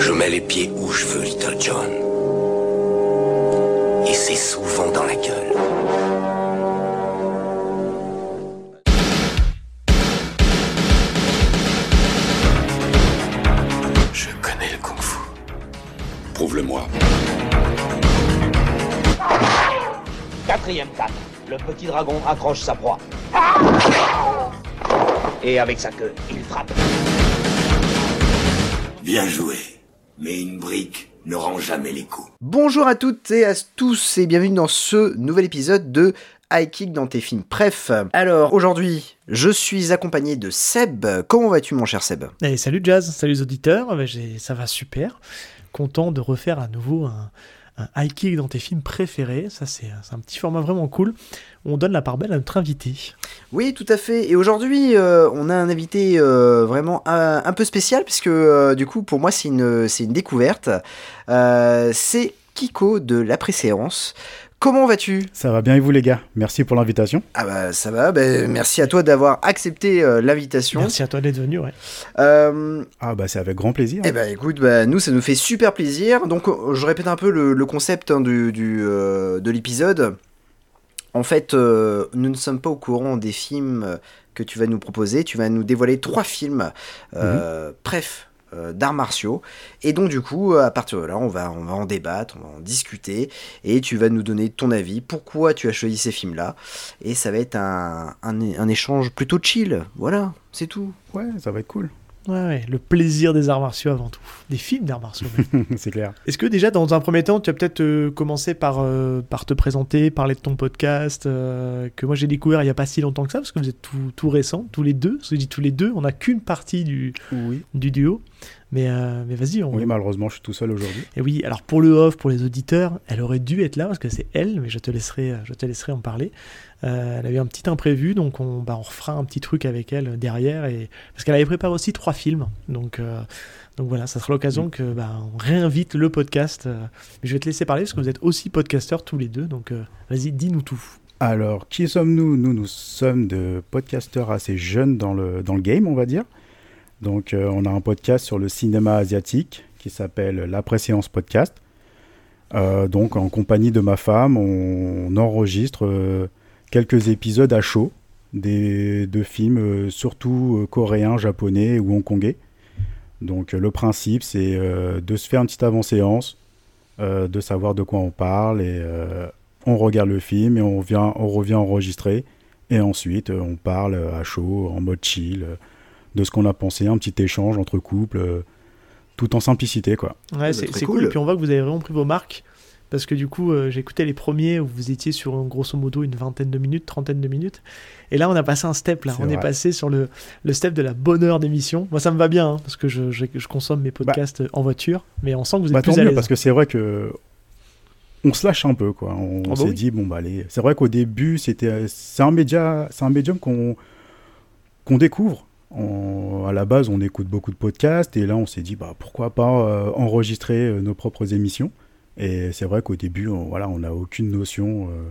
Je mets les pieds où je veux, Little John. Et c'est souvent dans la gueule. Je connais le kung-fu. Prouve-le-moi. Quatrième canne. Le petit dragon accroche sa proie. Et avec sa queue, il frappe. Bien joué. Mais une brique ne rend jamais les coups. Bonjour à toutes et à tous et bienvenue dans ce nouvel épisode de High Kick dans tes films. Bref, alors aujourd'hui, je suis accompagné de Seb. Comment vas-tu mon cher Seb? Eh, salut Jazz, salut les auditeurs, Bah, j'ai- ça va super. Content de refaire à nouveau un, un high kick dans tes films préférés. Ça, c'est un petit format vraiment cool. On donne la part belle à notre invité. Oui, tout à fait. Et aujourd'hui, euh, on a un invité euh, vraiment un, un peu spécial puisque euh, du coup, pour moi, c'est une, découverte. Euh, c'est Kiko de la préséance. Comment vas-tu? Ça va bien et vous les gars? Merci pour l'invitation. Ah bah ça va, bah, merci à toi d'avoir accepté euh, l'invitation. Merci à toi d'être venu. Ouais. Euh, Ah bah c'est avec grand plaisir. Eh ben écoute, bah, nous ça nous fait super plaisir. Donc euh, je répète un peu le, le concept hein, du, du, euh, de l'épisode. En fait, euh, nous ne sommes pas au courant des films que tu vas nous proposer. Tu vas nous dévoiler trois films, euh, bref, d'arts martiaux. Et donc du coup, à partir de là, on va, en débattre, on va en discuter. Et tu vas nous donner ton avis, pourquoi tu as choisi ces films-là? Et ça va être un, un échange plutôt chill. Voilà, c'est tout. Ouais, ça va être cool. Ouais, ouais, le plaisir des arts martiaux avant tout. Des films d'arts martiaux. c'est clair. Est-ce que déjà, dans un premier temps, tu as peut-être euh, commencé par, euh, par te présenter, parler de ton podcast, euh, que moi j'ai découvert il n'y a pas si longtemps que ça, parce que vous êtes tout, tout récents, tous les deux. Je dis tous les deux, on n'a qu'une partie du, Oui. du duo. Mais, euh, mais vas-y, on, Oui, malheureusement, je suis tout seul aujourd'hui. Et oui, alors pour le off, pour les auditeurs, elle aurait dû être là parce que c'est elle, mais je te laisserai, je te laisserai en parler. Euh, elle a eu un petit imprévu, donc on, bah, on refera un petit truc avec elle derrière, et parce qu'elle avait préparé aussi trois films, donc euh, donc voilà, ça sera l'occasion que bah, on réinvite le podcast. euh, mais je vais te laisser parler parce que vous êtes aussi podcasteurs tous les deux, donc euh, vas-y, dis-nous tout. Alors, qui sommes-nous? Nous, nous sommes de podcasteurs assez jeunes dans le, dans le game, on va dire. Donc, euh, on a un podcast sur le cinéma asiatique qui s'appelle La Préséance Podcast. Euh, donc, en compagnie de ma femme, on, enregistre euh, quelques épisodes à chaud des, de films, surtout coréens, japonais ou hongkongais. Donc, le principe, c'est de se faire une petite avant-séance, de savoir de quoi on parle et on regarde le film et on, vient, on revient enregistrer. Et ensuite, on parle à chaud, en mode chill, de ce qu'on a pensé, un petit échange entre couples, euh, tout en simplicité, quoi. Ouais, bah, c'est cool. cool. Et puis on voit que vous avez vraiment pris vos marques. Parce que du coup, euh, j'ai écouté les premiers où vous étiez sur euh, grosso modo une vingtaine de minutes, trentaine de minutes. Et là, on a passé un step. Là, on est passé sur le, le step de la bonne heure d'émission. Moi, ça me va bien hein, parce que je, je- je consomme mes podcasts en voiture, mais on sent que vous êtes Bah, plus tant à mieux, parce que c'est vrai que on se lâche un peu, quoi. On, Ah bah s'est oui. dit, bon, bah, allez. C'est vrai qu'au début, c'était, c'est un média, c'est un médium qu'on, qu'on découvre. On- à la base, on écoute beaucoup de podcasts, et là, on s'est dit, bah, pourquoi pas euh, enregistrer euh, nos propres émissions. Et c'est vrai qu'au début, on, voilà, on n'a aucune notion euh,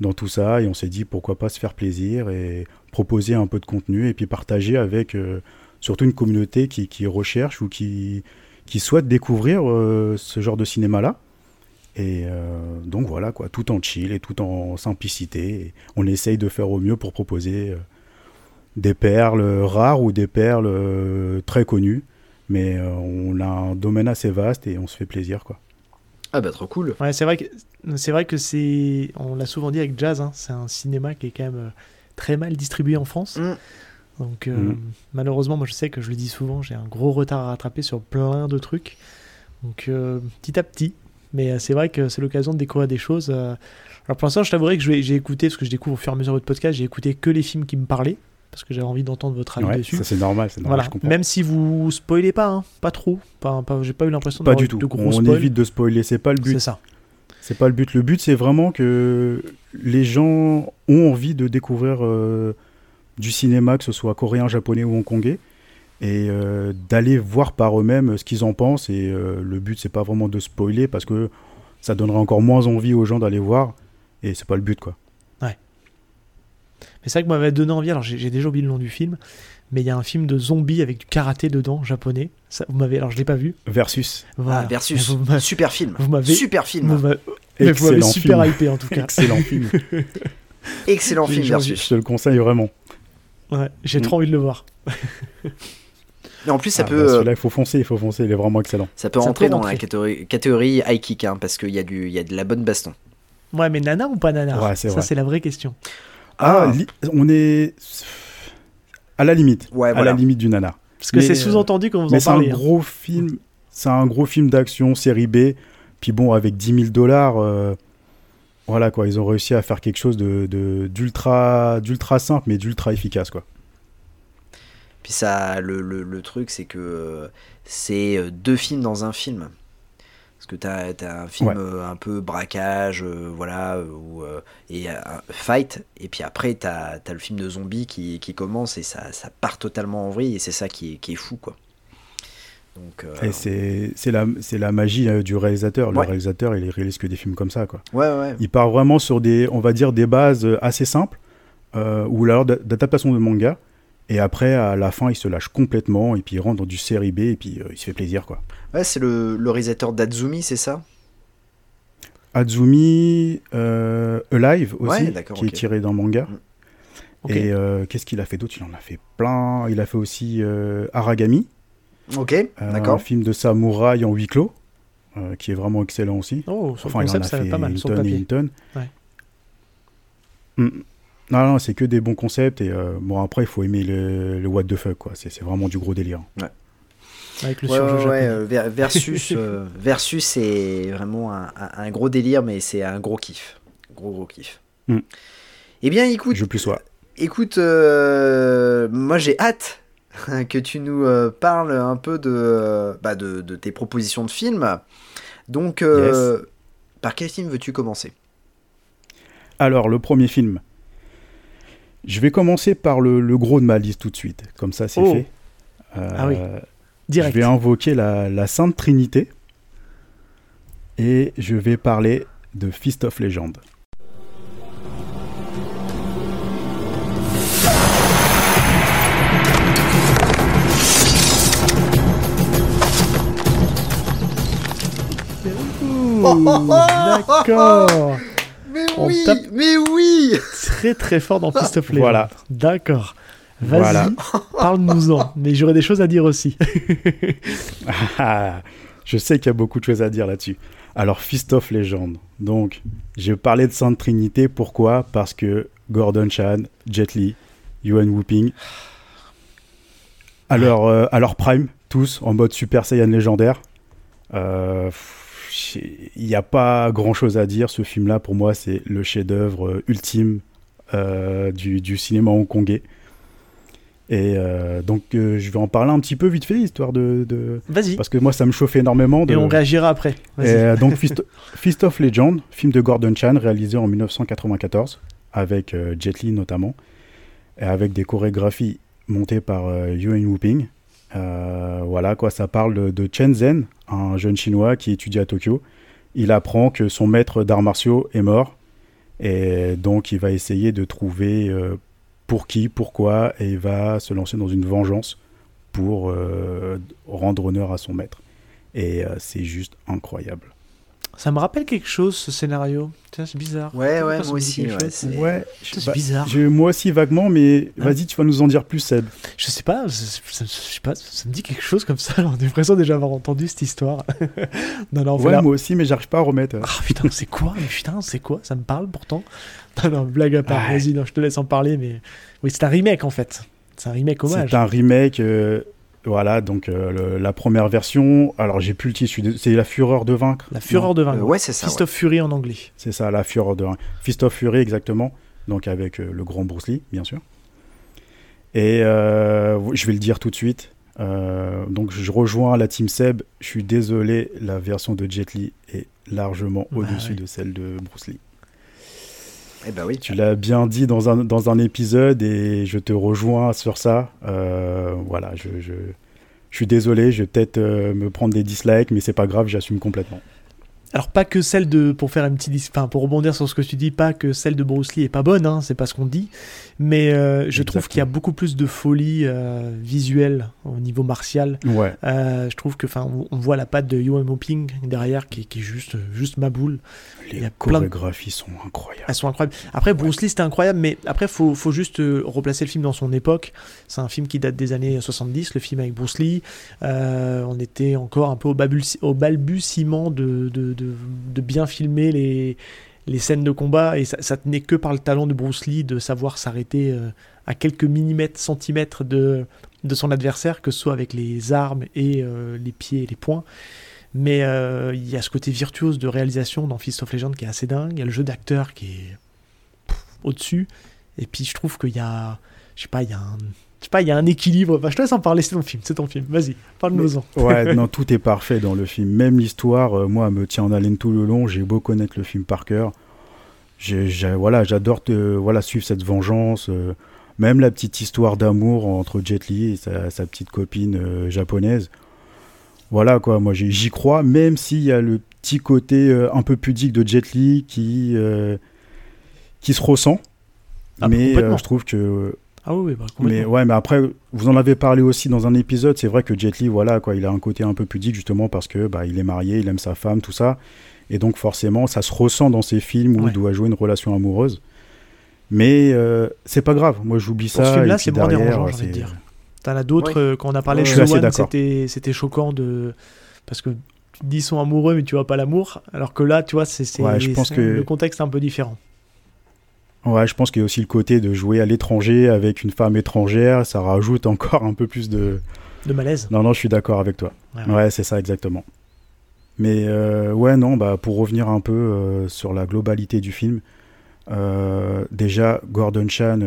dans tout ça, et on s'est dit, pourquoi pas se faire plaisir et proposer un peu de contenu, et puis partager avec surtout une communauté qui, recherche ou qui, qui souhaitent découvrir ce genre de cinéma-là. Et donc voilà, quoi, tout en chill et tout en simplicité. On essaye de faire au mieux pour proposer des perles rares ou des perles euh, très connues. Mais euh, on a un domaine assez vaste et on se fait plaisir, quoi. Ah bah trop cool. Ouais, c'est vrai que c'est vrai que c'est, on l'a souvent dit avec Jazz, hein, c'est un cinéma qui est quand même euh, très mal distribué en France. Mm. Donc euh, Mm. malheureusement, moi je sais que je le dis souvent, j'ai un gros retard à rattraper sur plein de trucs. Donc euh, petit à petit, mais euh, c'est vrai que c'est l'occasion de découvrir des choses. euh. Alors pour l'instant, je t'avouerai que j'ai écouté, parce que je découvre au fur et à mesure de votre podcast, j'ai écouté que les films qui me parlaient, parce que j'avais envie d'entendre votre avis Ouais, dessus. ça c'est normal, c'est normal, Voilà. je comprends. Même si vous spoilez pas, hein, pas trop, pas, pas- j'ai pas eu l'impression Pas d'avoir du tout. de gros On spoils. évite de spoiler, c'est pas le but. C'est ça. C'est pas le but. Le but, c'est vraiment que les gens ont envie de découvrir euh, du cinéma, que ce soit coréen, japonais ou hongkongais, et euh, d'aller voir par eux-mêmes ce qu'ils en pensent. Et euh, le but, c'est pas vraiment de spoiler parce que ça donnerait encore moins envie aux gens d'aller voir, et c'est pas le but, quoi. Mais c'est ça que m'avait donné envie. Alors j'ai déjà oublié le nom du film, mais il y a un film de zombies avec du karaté dedans, japonais. Ça, vous m'avez, alors je l'ai pas vu. Versus. Voilà. Ah, versus. Vous Super film. vous m'avez- Super vous film. m'avez mais vous m'avez Excellent super film. hypé en tout cas. Excellent film. Excellent film envie- Je versus. te le conseille vraiment. Ouais, j'ai Mm. trop envie de le voir. Et en plus, ça Ah, peut, bah, euh, il faut foncer, il faut foncer, il est vraiment excellent. ça peut Ça rentrer peut dans rentrer. la catégorie, catégorie high kick, hein, parce qu'il y, a du- il y a de la bonne baston. Ouais, mais nana ou pas nana? Ouais, c'est Ça vrai. c'est la vraie question. Ah, li- on est à la limite. Ouais, à voilà. la limite du nanar. Parce que c'est sous-entendu quand vous Mais en c'est un parlez. hein. gros film. C'est un gros film d'action série B. Puis bon, avec 10 000 dollars, euh, voilà quoi, ils ont réussi à faire quelque chose de de- d'ultra d'ultra simple, mais d'ultra efficace quoi. Puis ça, le, le- le truc, c'est que euh, c'est euh, deux films dans un film. Parce que t'as as un film Ouais. euh, un peu braquage, euh, voilà, euh, ou, euh, et un fight, et puis après t'as as le film de zombies qui, qui commence et ça, ça part totalement en vrille, et c'est ça qui est, qui est fou, quoi. Donc, Et c'est la la magie du réalisateur. Le Ouais. réalisateur, il réalise que des films comme ça quoi. ouais, ouais, Il part vraiment sur des, on va dire, des bases assez simples, ou alors d'adaptation de manga. Et après, à la fin, il se lâche complètement, et puis il rentre dans du série B, et puis euh, il se fait plaisir, quoi. ouais, c'est le, le réalisateur d'Adzumi, c'est ça? Azumi euh, Alive aussi, Ouais, d'accord, qui est tiré d'un manga. Mm. Et euh, qu'est-ce qu'il a fait d'autre? Il en a fait plein. Il a fait aussi euh, Aragami, Ok, euh, un d'accord. film de samouraï en huis clos, euh, qui est vraiment excellent aussi. Oh, sur Enfin, le il en concept, a ça fait pas mal une sur le papier. Ouais. Mm. Non, non, c'est que des bons concepts. Et euh, bon, après, il faut aimer le, le what the fuck, quoi. C'est vraiment du gros délire. Avec le Ouais, ouais, ouais, euh, ver- versus, euh, versus c'est vraiment un, un- un gros délire, mais c'est un gros kiff. Gros, gros kiff. Mm. Eh bien, écoute, Je plus sois. écoute euh, moi j'ai hâte que tu nous euh, parles un peu de, euh, bah, de, de tes propositions de films. Donc, euh, par quel film veux-tu commencer? Alors, le premier film. Je vais commencer par le, le gros de ma liste tout de suite. Comme ça, c'est Oh. fait. Euh, Ah oui. Direct. Je vais invoquer la, la Sainte Trinité. Et je vais parler de Fist of Legend. Ouh, D'accord. Mais On oui, tape- mais oui Très très fort dans Fist of Legend. Voilà. D'accord. Vas-y, Voilà. parle-nous-en. Mais j'aurais des choses à dire aussi. Ah, je sais qu'il y a beaucoup de choses à dire là-dessus. Alors, Fist of Legend. Donc, je parlais de Sainte Trinité. Pourquoi? Parce que Gordon Chan, Jet Li, Yuan Whooping, à leur, euh, à leur prime, tous en mode Super Saiyan légendaire. Euh, Il n'y a pas grand-chose à dire. Ce film-là, pour moi, c'est le chef-d'œuvre euh, ultime euh, du, du cinéma hongkongais. Et euh, donc, euh, je vais en parler un petit peu vite fait, histoire de- de, Vas-y. parce que moi, ça me chauffe énormément. De... Et on réagira après. Et, donc, Fist, Fist of Legend, film de Gordon Chan, réalisé en 1994, avec Jet Li notamment, et avec des chorégraphies montées par Yuan Whooping. Euh, voilà, quoi, ça parle de Chen Zhen, un jeune chinois qui étudie à Tokyo. Il apprend que son maître d'arts martiaux est mort, et donc il va essayer de trouver euh, pour qui, pourquoi, et il va se lancer dans une vengeance pour euh, rendre honneur à son maître. Et euh, c'est juste incroyable. Ça me rappelle quelque chose, ce scénario. C'est bizarre. Ouais, ouais, moi aussi. ouais, c'est- Ouais, bah, bizarre. moi aussi vaguement, mais Hein vas-y, tu vas nous en dire plus, Seb. Je sais pas, je sais pas, ça me dit quelque chose comme ça. J'ai l'impression déjà avoir entendu cette histoire. non, non, Ouais, voilà. moi aussi, mais j'arrive pas à remettre. Ah putain, c'est quoi Mais putain, c'est quoi Ça me parle pourtant. Non, non, blague à part. Ouais. Vas-y, non, je te laisse en parler, mais oui, c'est un remake en fait. C'est un remake hommage. C'est un remake. euh, voilà, donc euh, le- la première version. Alors, j'ai plus le titre, c'est La Fureur de Vaincre. La Fureur de Euh, vaincre. ouais, c'est ça. Fist ouais. of Fury en anglais. C'est ça, La Fureur de Vaincre. Fist of Fury, exactement. Donc, avec euh, le grand Bruce Lee, bien sûr. Et euh, je vais le dire tout de suite. euh, donc, je rejoins la team Seb. Je suis désolé, la version de Jet Li est largement Bah au-dessus ouais. de celle de Bruce Lee. Eh ben. Tu l'as bien dit dans un, dans un épisode et je te rejoins sur ça. Euh, voilà, je, je, je suis désolé, je vais peut-être euh, me prendre des dislikes, mais c'est pas grave, j'assume complètement. Alors pas que celle de, pour faire une petite, dis- enfin pour rebondir sur ce que tu dis, pas que celle de Bruce Lee est pas bonne, hein, c'est pas ce qu'on dit, mais euh, je trouve qu'il y a beaucoup plus de folie euh, visuelle au niveau martial. Ouais. Euh, je trouve que, enfin, on- on voit la patte de Yuan Moping derrière qui, qui est juste, juste ma boule. Les de- chorégraphies sont incroyables. Elles sont incroyables. Après, Bruce Lee, c'était incroyable, mais après, faut, faut juste replacer le film dans son époque. C'est un film qui date des années 70, le film avec Bruce Lee. On était encore un peu au, au balbutiement de, de, de, bien filmer les, les scènes de combat, et ça, ça tenait que par le talent de Bruce Lee de savoir s'arrêter euh, à quelques millimètres, centimètres de, de son adversaire, que ce soit avec les armes et euh, les pieds et les poings. Mais euh, il y a ce côté virtuose de réalisation dans Fist of Legend qui est assez dingue. Il y a le jeu d'acteur qui est au-dessus. Et puis je trouve qu'il y a, je sais pas, il y a un, je sais pas, il y a un équilibre. Enfin, je te laisse en parler. C'est ton film, c'est ton film. Vas-y, parle-nous-en. Ouais, non, tout est parfait dans le film. Même l'histoire, euh, moi, me tient en haleine tout le long. J'ai beau connaître le film par cœur. J'ai- j'ai- voilà, j'adore euh, voilà, suivre cette vengeance. euh, même la petite histoire d'amour entre Jet Li et sa, sa petite copine euh, japonaise. Voilà, quoi, moi j'y crois, même s'il y a le petit côté un peu pudique de Jet Li qui, qui se ressent. Ah, mais je trouve que Ah oui, bah, mais ouais, mais après, vous en avez parlé aussi dans un épisode. C'est vrai que Jet Li, voilà, quoi, il a un côté un peu pudique justement parce que bah, il est marié, il aime sa femme, tout ça, et donc forcément, ça se ressent dans ses films où Ouais. il doit jouer une relation amoureuse. Mais euh, c'est pas grave. Moi, j'oublie ça. puis c'est moins dérangeant, j'ai envie de dire. T'en as d'autres, Oui. euh, quand on a parlé Ouais, de c'était c'était choquant de. Parce que tu te dis ils sont amoureux, mais tu vois pas l'amour. Alors que là, tu vois, c'est c'est- Ouais, que- le contexte est un peu différent. Ouais, je pense qu'il y a aussi le côté de jouer à l'étranger avec une femme étrangère. Ça rajoute encore un peu plus de. De malaise. Non, non, je suis d'accord avec toi. Ouais, Ouais, ouais. c'est ça exactement. Mais euh, ouais, non, bah, pour revenir un peu euh, sur la globalité du film, euh, déjà, Gordon Chan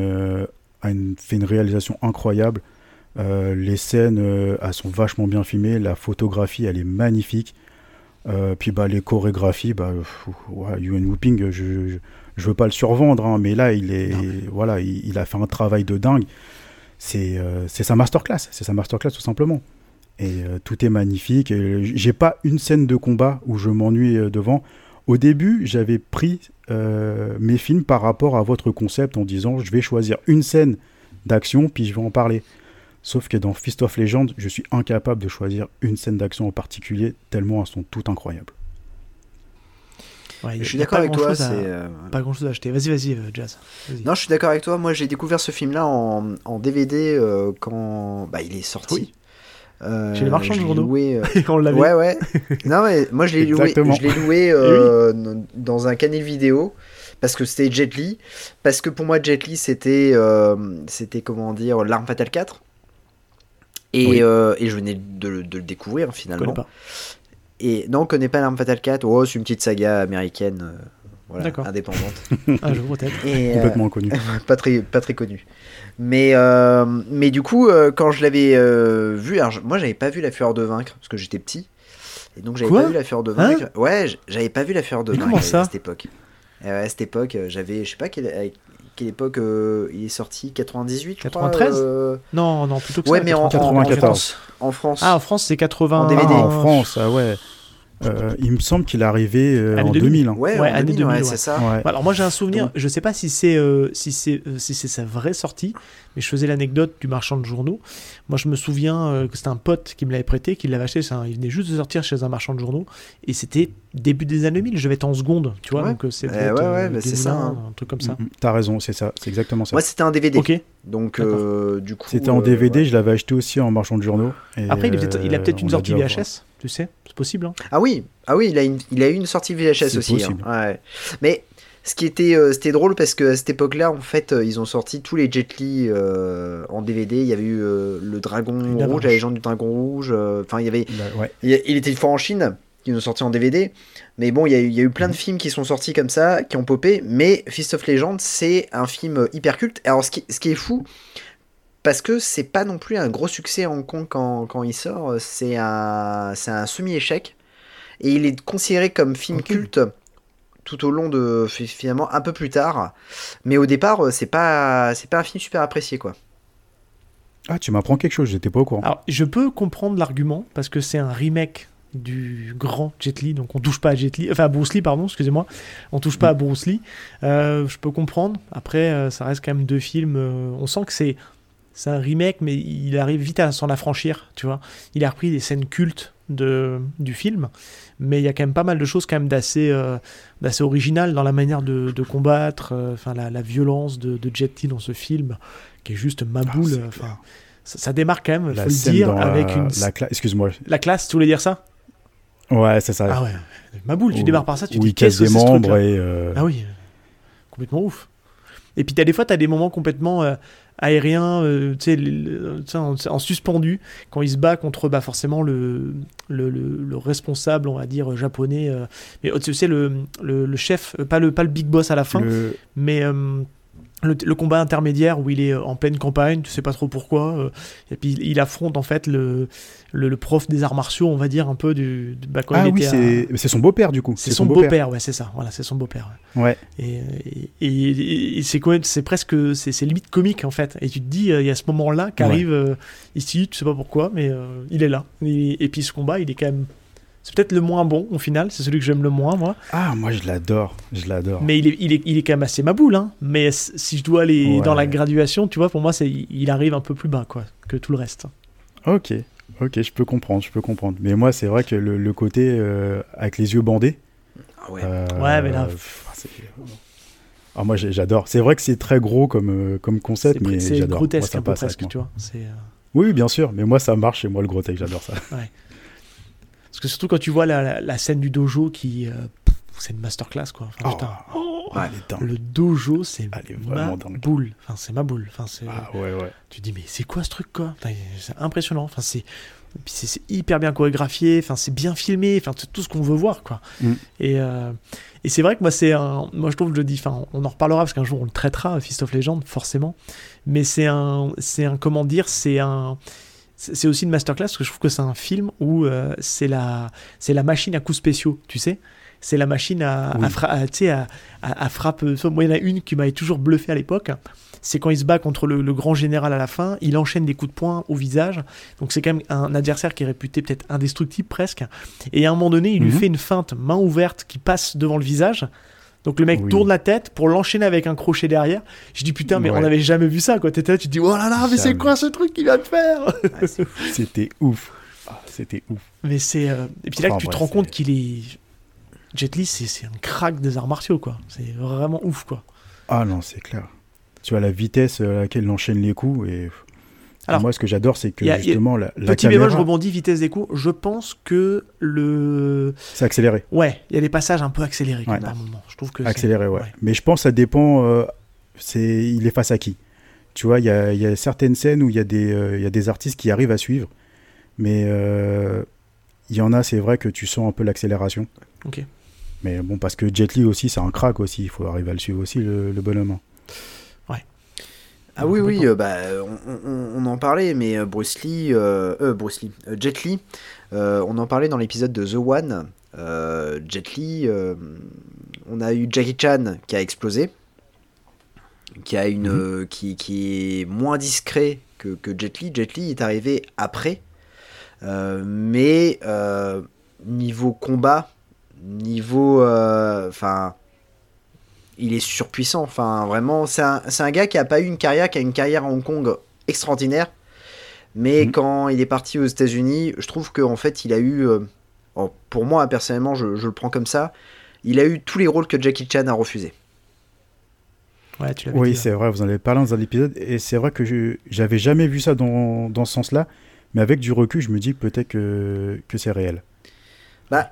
a une- fait une réalisation incroyable. Les scènes, elles sont vachement bien filmées. La photographie, elle est magnifique. Euh, puis bah, les chorégraphies, bah, ouais, Yuan Whooping, je, je veux pas le survendre, hein, mais là, il, est, Non. voilà, il, il a fait un travail de dingue. C'est euh, sa masterclass, c'est sa masterclass tout simplement. Et euh, tout est magnifique. Et J'ai pas une scène de combat où je m'ennuie euh, devant. Au début, j'avais pris euh, mes films par rapport à votre concept en disant je vais choisir une scène d'action puis je vais en parler. Sauf que dans Fist of Legend, je suis incapable de choisir une scène d'action en particulier tellement elles sont toutes incroyables. Ouais, Je suis d'accord avec toi. c'est, euh, Pas grand chose à acheter. Vas-y, vas-y, euh, Jazz. Non, je suis d'accord avec toi. Moi, j'ai découvert ce film-là en, en DVD euh, quand bah, il est sorti. Oui. Euh, Chez les marchands de journaux. loué, euh, On l'avait. Ouais, ouais. Non, mais moi, je l'ai loué, je l'ai loué euh, dans un canal vidéo parce que c'était Jet Li. Parce que pour moi, Jet Li, c'était, euh, c'était comment dire, l'arme fatale 4. Et, Oui. euh, et je venais de, le- de le découvrir Je finalement. connais pas. Et non, on connaît pas l'arme fatale 4. Oh, c'est une petite saga américaine, euh, voilà, indépendante. Un jour peut-être. Euh, Complètement inconnu. pas très pas très connu. Mais euh, mais du coup euh, quand je l'avais euh, vu, alors je- moi j'avais pas vu la Fureur de vaincre parce que j'étais petit et donc j'avais pas vu la Fureur de Hein vaincre. ouais, j- j'avais pas vu la Fureur de Mais vaincre à- cette époque. Ouais, à cette époque, j'avais je sais pas quelle, à quelle époque euh, il est sorti? 98 je crois, 93? euh, Non, non, plutôt que Ouais, ça. mais en, en- en 94. France, en France. Ah, en France, c'est 80. En DVD. Ah, en France, ah ouais. Euh, il me semble qu'il est arrivé euh, Année en 2000. 2000. hein. ouais, ouais, en année 2000, ouais, 2000, c'est ça. Ouais. Alors moi j'ai un souvenir, Donc- je sais pas si c'est euh, si c'est euh, si c'est sa vraie sortie, mais je faisais l'anecdote du marchand de journaux. Moi je me souviens euh, que c'était un pote qui me l'avait prêté, qui l'avait acheté, un- il venait juste de sortir chez un marchand de journaux et c'était début des années 2000, je vais être en seconde, tu vois, Ouais. donc c'est Eh ouais, ouais, bah, c'est ça, 2001, hein. un truc comme ça. Mm, mm, T'as raison, c'est ça, c'est exactement ça. Moi c'était un DVD. Ok. Donc euh, du coup C'était en euh, DVD, ouais. je l'avais acheté aussi en marchand de journaux. et, Après il, peut-être- a peut-être une sortie. VHS, tu sais, c'est possible. Hein. Ah oui, ah oui, il a une, il a eu une sortie VHS C'est aussi. hein. Ouais. Mais ce qui était, euh, c'était drôle parce que à cette époque-là, en fait, euh, ils ont sorti tous les Jet Li euh, en DVD. Il y avait eu euh, le Dragon Rouge, la légende du Dragon Rouge. Enfin, il y avait, ouais. il, il était fort en Chine. Qui ont sorti en DVD, mais bon, il y, a eu- il y a eu plein de films qui sont sortis comme ça, qui ont popé. Mais Fist of Legend, c'est un film hyper culte. Alors, ce qui, ce qui est fou, parce que c'est pas non plus un gros succès à Hong Kong quand, quand il sort, c'est un, c'est un semi-échec. Et il est considéré comme film culte tout au long de fi- finalement un peu plus tard. Mais au départ, euh, c'est pas c'est pas un film super apprécié quoi. Ah, tu m'apprends quelque chose, j'étais pas au courant. Alors je peux comprendre l'argument parce que c'est un remake du grand Jet Li, donc on touche pas à Jet Li, enfin à Bruce Lee, pardon, excusez-moi, on touche pas à Bruce Lee. Euh, je peux comprendre. Après, euh, ça reste quand même deux films. euh, on sent que c'est c'est un remake, mais il arrive vite à s'en affranchir, tu vois. Il a repris des scènes cultes de, du film, mais il y a quand même pas mal de choses quand même d'assez euh, d'assez originales dans la manière de, de combattre, euh, enfin la, la violence de, de Jet dans ce film, qui est juste ma Ah, enfin, ça, ça démarque quand même, faut La le scène dire, avec la, une la Excuse-moi. la classe. Tu voulais dire ça? Ouais, c'est ça. Ah ouais, ma boule. Tu démarres par ça, tu dis qu'est-ce que des c'est ce et. euh, Ah oui, complètement ouf. Et puis t'as des fois, t'as des moments complètement euh, aériens, euh, tu sais, le- le- tu sais, en, en suspendu, quand il se bat contre bah, forcément le, le, le- le responsable, on va dire, japonais. euh, mais tu sais, le, le, le chef, euh, pas le, pas le big boss à la fin, mais euh, le, le combat intermédiaire où il est en pleine campagne, tu sais pas trop pourquoi, euh, et puis il affronte en fait le, le, le prof des arts martiaux, on va dire, un peu du. du- bah, quand Ah il oui, à- c'est c'est son beau-père du coup. c'est son beau-père, ouais, c'est ça. Voilà, c'est son beau-père. ouais. Ouais. Et, et, et- et c'est presque, c'est limite comique en fait. Et tu te dis, euh, il y a ce moment-là qui Ouais. arrive euh, ici, tu sais pas pourquoi, mais euh, il est là. Et, et puis ce combat, il est quand même, c'est peut-être le moins bon au final. C'est celui que j'aime le moins moi. Ah, moi je l'adore. Je l'adore. Mais il est, il est, il est quand même assez maboule. Hein. Mais si je dois aller Ouais. dans la graduation, tu vois, pour moi, c'est, il arrive un peu plus bas quoi que tout le reste. Ok. Ok, je peux comprendre, je peux comprendre. Mais moi, c'est vrai que le, le côté euh, avec les yeux bandés. Ah ouais. euh, Ouais, mais là, pff, c'est- Ah, moi j'adore. C'est vrai que c'est très gros comme, euh, comme concept, mais c'est j'adore. Moi, grotesque ça un peu presque, moi. tu vois. Euh, Oui, bien sûr, mais moi ça marche et moi le grotesque, j'adore ça. Parce que surtout quand tu vois la, la- la scène du dojo qui, euh, c'est une masterclass quoi. Enfin, Oh, putain. Ah, dingue. Le dojo, c'est ma dingue. boule. Enfin, c'est ma boule. Enfin, c'est. Ah ouais, ouais. Tu te dis mais c'est quoi ce truc quoi? Enfin, C'est impressionnant. Enfin, c'est. hyper bien chorégraphié. Enfin, c'est bien filmé. Enfin, c'est tout ce qu'on veut voir quoi. Mm. Et euh, et c'est vrai que moi c'est un. Moi je trouve que je le dis. Enfin, on en reparlera parce qu'un jour on le traitera Fist of Legend forcément. Mais c'est un. C'est un comment dire. C'est un. C'est aussi une masterclass parce que je trouve que c'est un film où euh, c'est la c'est la machine à coups spéciaux. Tu sais. C'est la machine à, Oui. à, fra- à, à, frappe. Moi, il y en a une qui m'avait toujours bluffé à l'époque. C'est quand il se bat contre le, le grand général à la fin, il enchaîne des coups de poing au visage. Donc c'est quand même un adversaire qui est réputé peut-être indestructible presque. Et à un moment donné, il lui Mhm. fait une feinte main ouverte qui passe devant le visage. Donc le mec Oui. tourne la tête pour l'enchaîner avec un crochet derrière. Je dis putain, mais Ouais. on n'avait jamais vu ça quoi. T'étais là, tu te dis oh là là, mais c'est quoi ce truc qu'il vient de faire? C'était ouf. Ah, C'était ouf. Mais c'est. euh, Et puis là Enfin, que tu te rends compte qu'il est. Jet Li, c'est c'est un crack des arts martiaux quoi. C'est vraiment ouf quoi. Ah non, c'est clair. Tu vois la vitesse à laquelle il enchaîne les coups et. Alors, moi, ce que j'adore, c'est que a- a- justement la, la Petit bémol, je caméra, rebondis, vitesse des coups. Je pense que le. c'est accéléré. Ouais, il y a des passages un peu accélérés quand Ouais. moment. Je trouve que Accéléré, ouais. Mais je pense que ça dépend. euh, c'est il est face à qui. Tu vois, il y a, y a certaines scènes où il y, a des, euh, y a des artistes qui arrivent à suivre, mais euh, il y en a, c'est vrai que tu sens un peu l'accélération. Ok. Mais bon, parce que Jet Li aussi, c'est un crack aussi. Il faut arriver à le suivre aussi, le, le bonhomme. Ah oui, oui, euh, bah, on, on- on en parlait, mais euh, Bruce Lee, euh, euh, Bruce Lee, Jet Li, on en parlait dans l'épisode de The One. Jet Li, on a eu Jackie Chan qui a explosé, qui a une, Mhm. qui, qui est moins discret que, que Jet Li. Jet Li est arrivé après, mais euh, niveau combat, niveau, enfin il est surpuissant. Enfin, vraiment, c'est un, gars qui a pas eu une carrière, qui a une carrière à Hong Kong extraordinaire. Mais Mhm. quand il est parti aux États-Unis, je trouve qu'en fait, il a eu, euh, oh, pour moi personnellement, je, je le prends comme ça, il a eu tous les rôles que Jackie Chan a refusé. Ouais, tu Oui, c'est vrai, vous en avez parlé dans un épisode, et c'est vrai que je j'avais jamais vu ça dans, dans ce sens-là, mais avec du recul, je me dis peut-être que, que c'est réel. Bah,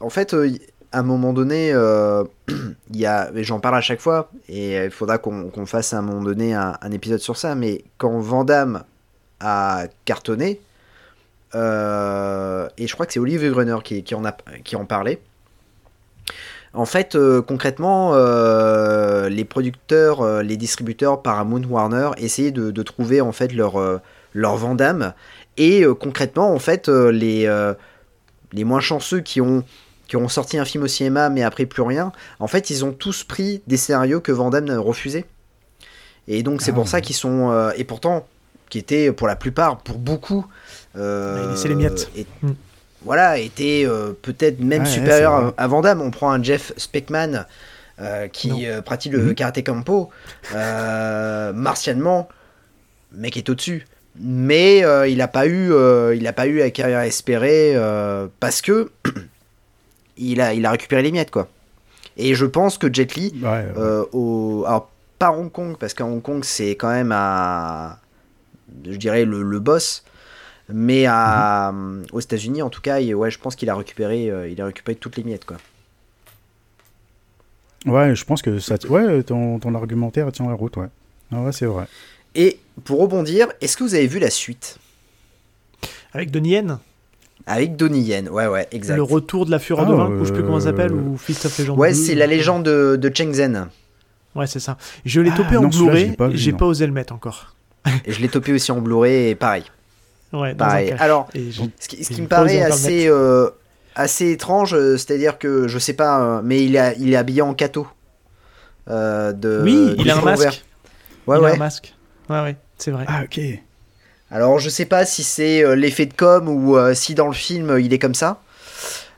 en fait, euh, à un moment donné, euh, il y a, j'en parle à chaque fois, et il faudra qu'on fasse à un moment donné un, épisode sur ça, mais quand Van Damme a cartonné, euh, et je crois que c'est Olivier Gruner qui, en a, qui en parlait, en fait, euh, concrètement, euh, les producteurs, euh, les distributeurs Paramount Warner essayaient de, trouver en fait leur, euh, leur Van Damme, et euh, concrètement, en fait, euh, les, euh, les moins chanceux qui ont, qui ont sorti un film au cinéma mais après plus rien, en fait, ils ont tous pris des scénarios que Van Damme refusait. Et donc, c'est Ah. pour ça qu'ils sont. euh, et pourtant, qui étaient pour la plupart, pour beaucoup. euh, Ouais, il laissait les miettes. et- Mm. voilà, était euh, peut-être même Ouais, supérieur c'est vrai. à, à Van Damme. On prend un Jeff Speckman euh, qui euh, pratique le Mhm. karaté campo, martialement, le mec est au-dessus. Mais il n'a pas eu, il a pas eu la carrière espérée parce que il a, il a récupéré les miettes quoi. Et je pense que Jet Li, Ouais, ouais. euh, au, alors pas Hong Kong parce qu'à Hong Kong c'est quand même à, je dirais le, le boss, mais à, aux États-Unis en tout cas, il- ouais, je pense qu'il a récupéré, euh, il a récupéré toutes les miettes quoi. Ouais, je pense que ça. Ouais, ton, ton argumentaire tient la route, ouais. Ah ouais, c'est vrai. Et pour rebondir, est-ce que vous avez vu la suite? Avec Donnie Yen, avec Donnie Yen Ouais, ouais, exact. le retour de la Fureur Ah, de Vaincre, ou je sais plus comment ça s'appelle, euh, ou Fist of Legend Ouais, 2, c'est la légende de, de Cheng Zhen. Ouais, c'est ça. Je l'ai Ah, topé en non, Blu-ray, pas j'ai pas osé le mettre encore. Et je l'ai topé aussi en Blu-ray et pareil. Ouais, dans un pareil. cache. Alors, ce qui, ce Et qui me paraît assez, euh, assez étrange, euh, c'est-à-dire que je sais pas, euh, mais il, a, il est habillé en cato. Euh, de, oui, il a un masque. Ouais, il ouais. a un masque. Ouais, ouais, c'est vrai. Ah, ok. Alors je sais pas si c'est euh, l'effet de com ou euh, si dans le film euh, il est comme ça.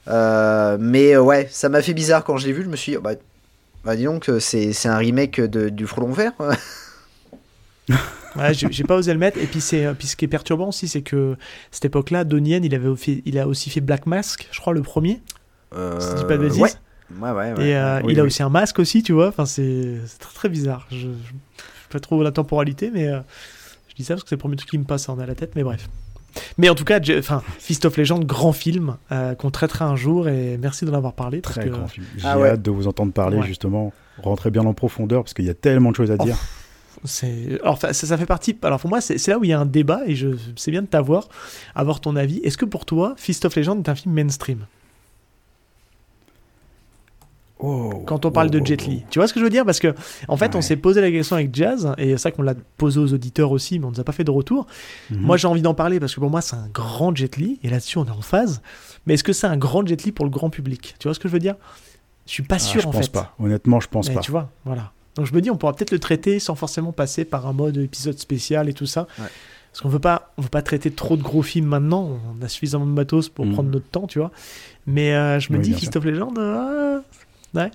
Mais ouais, ça m'a fait bizarre quand je l'ai vu. Je me suis dit, bah, bah dis donc, c'est un remake de, du Frelon Vert. Ouais, j'ai pas osé le mettre. Et puis, c'est, puis ce qui est perturbant aussi, c'est que cette époque-là, Donnie Yen, il, avait fait, il a aussi fait Black Mask, je crois, le premier. Euh, Si je dis pas de bêtises. ouais. ouais, ouais, ouais. Et euh, Oui, il a oui. aussi un masque aussi, tu vois. Enfin, c'est très très bizarre. Je, je, je sais pas trop la temporalité, mais euh, dis ça parce que c'est le premier truc qui me passe en à la tête, mais bref. Mais en tout cas, j'ai- enfin, Fist of Legend, grand film euh, qu'on traitera un jour et merci d'en avoir parlé. Très que, grand film. J'ai Ah ouais. hâte de vous entendre parler, Ouais. justement. Rentrez bien en profondeur, parce qu'il y a tellement de choses à Oh, dire. C'est, alors, ça, ça fait partie. Alors pour moi, c'est, c'est là où il y a un débat et je, c'est bien de t'avoir, avoir ton avis. Est-ce que pour toi, Fist of Legend est un film mainstream? Oh, quand on parle oh, de Jet oh. Li Tu vois ce que je veux dire? Parce que en fait, on s'est posé la question avec Jazz et c'est ça qu'on l'a posé aux auditeurs aussi, mais on nous a pas fait de retour. Mhm. Moi, j'ai envie d'en parler parce que pour moi, c'est un grand Jet Li et là-dessus, on est en phase. Mais est-ce que c'est un grand Jet Li pour le grand public? Tu vois ce que je veux dire? Je suis pas Ah, sûr je en pense fait. pas. Honnêtement, je pense Mais pas. tu vois, voilà. Donc je me dis, on pourra peut-être le traiter sans forcément passer par un mode épisode spécial et tout ça. Ouais. Parce qu'on veut pas, on veut pas traiter trop de gros films maintenant. On a suffisamment de matos pour Mhm. prendre notre temps, tu vois. Mais euh, je me Oui, dis, Fist of Legend, euh, ouais.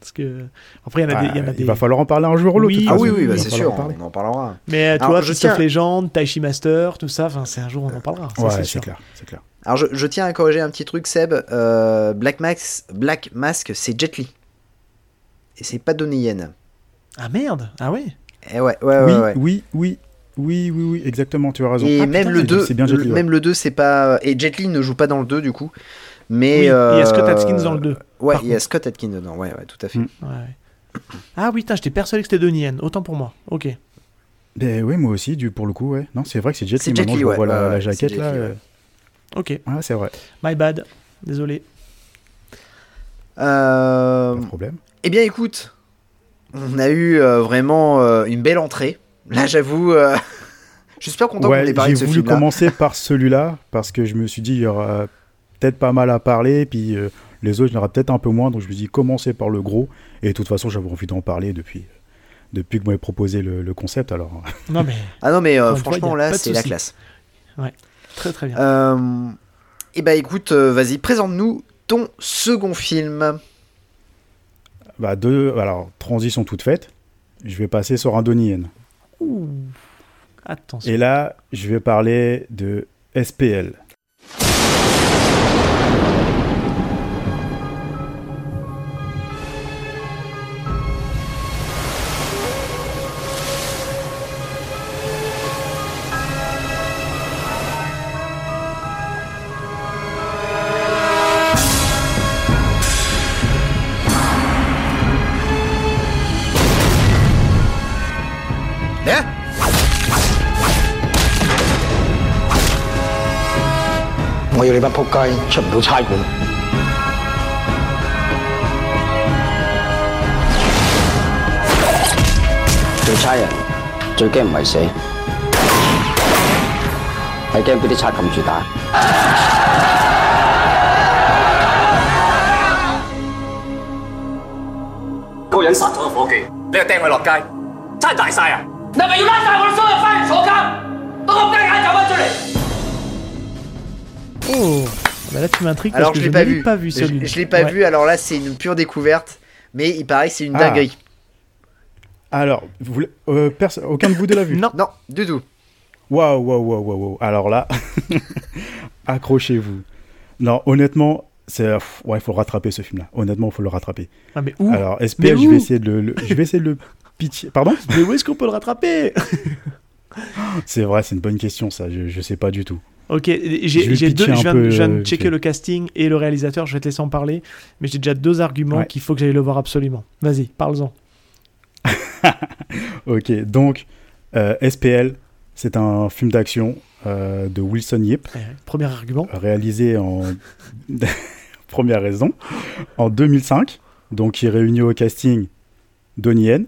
Parce que après, il y en a Ah, des, il y en a il des- va falloir en parler un jour ou l'autre. Oui, Ah oui, oui, Il bah, c'est sûr, on en parlera. Mais tu Alors, vois, je Fist tiens- of Legend, Taichi Master, tout ça, enfin, c'est un jour on en parlera. ça, Ouais, c'est clair, c'est clair. Alors je, je tiens à corriger un petit truc, Seb. Euh, Black, Max, Black Mask, c'est Jet Li. Et c'est pas Donnie Yen. Ah merde, ah oui. Eh ouais, ouais, oui, ouais, ouais. oui, oui, oui, oui, oui, exactement, tu as raison. Et Ah, même putain, le c'est- 2, c'est bien Jet Li, ouais. même le 2 c'est pas et Jet Li ne joue pas dans le 2 du coup. Mais Oui, il y a euh, Scott Atkins dans le 2. Ouais, il y a Scott Atkins dedans. Ouais, ouais, tout à fait. Mm. Ouais, ouais. Ah oui, putain, j'étais persuadé que c'était Donnie Yen. Autant pour moi. Ok. Ben oui, moi aussi, du, pour le coup, ouais. Non, c'est vrai que c'est Jet C'est Li. Maintenant, je ouais, vois la, ouais, la jaquette, Jet là. Euh, ouais. Ok. Ouais, c'est vrai, My bad. Désolé. Euh, pas de problème. eh bien, écoute, on a eu euh, vraiment euh, une belle entrée. Là, j'avoue, euh, je suis super content qu'on Ouais, ait parlé j'ai de ce voulu film-là. commencer par celui-là, parce que je me suis dit, il y aura peut-être pas mal à parler, puis euh, les autres, il y en aura peut-être un peu moins, donc je me suis dit, commencer par le gros. Et de toute façon, j'avais envie d'en parler depuis, depuis que vous m'avez proposé le, le concept, alors. Non, mais Ah non, mais euh, fois, franchement, là, c'est la classe. très très bien. Euh, eh ben, écoute, euh, vas-y, présente-nous ton second film. Bah, deux, alors, transition toute faite. Je vais passer sur un Donnie Yen. Ouh. Attention. Et là, je vais parler de SPL. 做差人最驚唔係死，係驚俾啲賊撳住打。嗰個人殺咗個伙計，你又掟佢落街，真係大晒啊！你係咪要拉晒我哋所有犯人坐監？等我雞眼走翻出嚟！Oh bah Là, tu m'intrigues parce Alors que je l'ai pas ne l'ai vu. pas vu Je-. Je, l'ai pas Ouais. vu. Alors là, c'est une pure découverte. Mais il paraît que c'est une Ah. dinguerie. Alors, vous voulez- euh, aucun de vous deux l'a vu Non. Non, du tout. Waouh, waouh, waouh, waouh. Alors là, accrochez-vous. Non, honnêtement, c'est ouais, il faut le rattraper ce film-là. Honnêtement, il faut le rattraper. Ah, mais où? Alors, Mais SPL, je vais essayer de le, le- je vais essayer de le pitcher. Pardon? Mais où est-ce qu'on peut le rattraper? C'est vrai, c'est une bonne question ça. Je, je sais pas du tout. Ok, j'ai deux. Je viens, peu, je viens de euh, checker le casting et le réalisateur. Je vais te laisser en parler, mais j'ai déjà deux arguments Ouais. qu'il faut que j'aille le voir absolument. Vas-y, parle-en. Ok, donc euh, SPL, c'est un film d'action euh, de Wilson Yip, Ouais, Premier argument. réalisé en première raison en 2005. Donc, il réunit au casting Donnie Yen,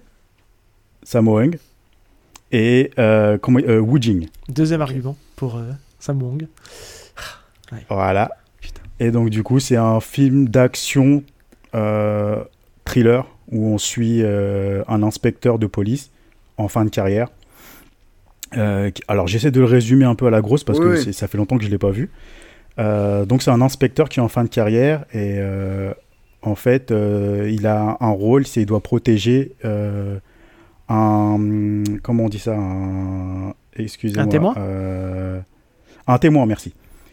Sammo Hung et comment, Wu Jing. Deuxième argument pour Voilà. Putain. Et donc, du coup, c'est un film d'action euh, thriller où on suit euh, un inspecteur de police en fin de carrière. Euh, alors, j'essaie de le résumer un peu à la grosse parce Oui, que ça fait longtemps que je ne l'ai pas vu. Euh, donc, c'est un inspecteur qui est en fin de carrière et euh, en fait, euh, il a un rôle, c'est il doit protéger euh, un. Comment on dit ça un, Excusez-moi. Un témoin euh, Un témoin, merci.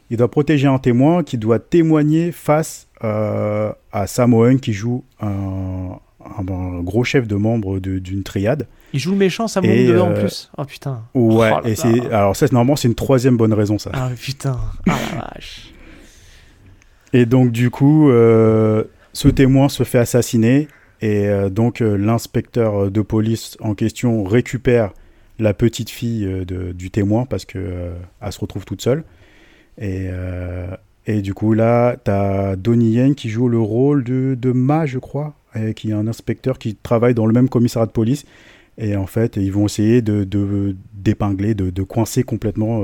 Il doit protéger un témoin qui doit témoigner face euh, à Samoan qui joue un, un- un gros chef de membre de- d'une triade. Il joue le méchant, Sam Wong Et, dedans en euh, plus. Oh putain. Ouais, Oh et c'est alors ça c'est- normalement c'est une troisième bonne raison ça. Ah putain. Ah la vache. Et donc du coup, euh, ce témoin se fait assassiner et euh, donc euh, l'inspecteur de police en question récupère la petite fille euh, de- du témoin parce que euh, elle se retrouve toute seule. Et, euh, et du coup là, t'as Donnie Yen qui joue le rôle de, de Ma, je crois, qui est un inspecteur qui travaille dans le même commissariat de police. Et en fait, ils vont essayer de d'épingler, de, de coincer complètement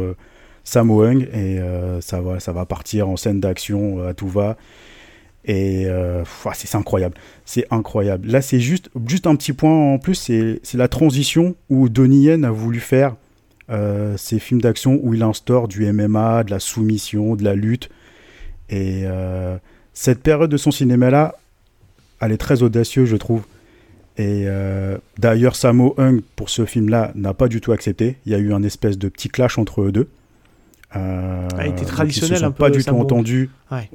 Sammo Hung et ça, va, ça va partir en scène d'action à tout va. Et euh, ah, c'est incroyable. C'est incroyable. Là, c'est juste, juste un petit point en plus, c'est la transition où Donnie Yen a voulu faire euh, ces films d'action où il instaure du MMA, de la soumission, de la lutte. Et euh, cette période de son cinéma-là, elle est très audacieuse, je trouve. Et euh, d'ailleurs, Sammo Hung, pour ce film-là, n'a pas du tout accepté. Il y a eu un espèce de petit clash entre eux deux. Euh, Ah, il était donc traditionnel Ils se sont un peu, pas du tout entendus. Ouais.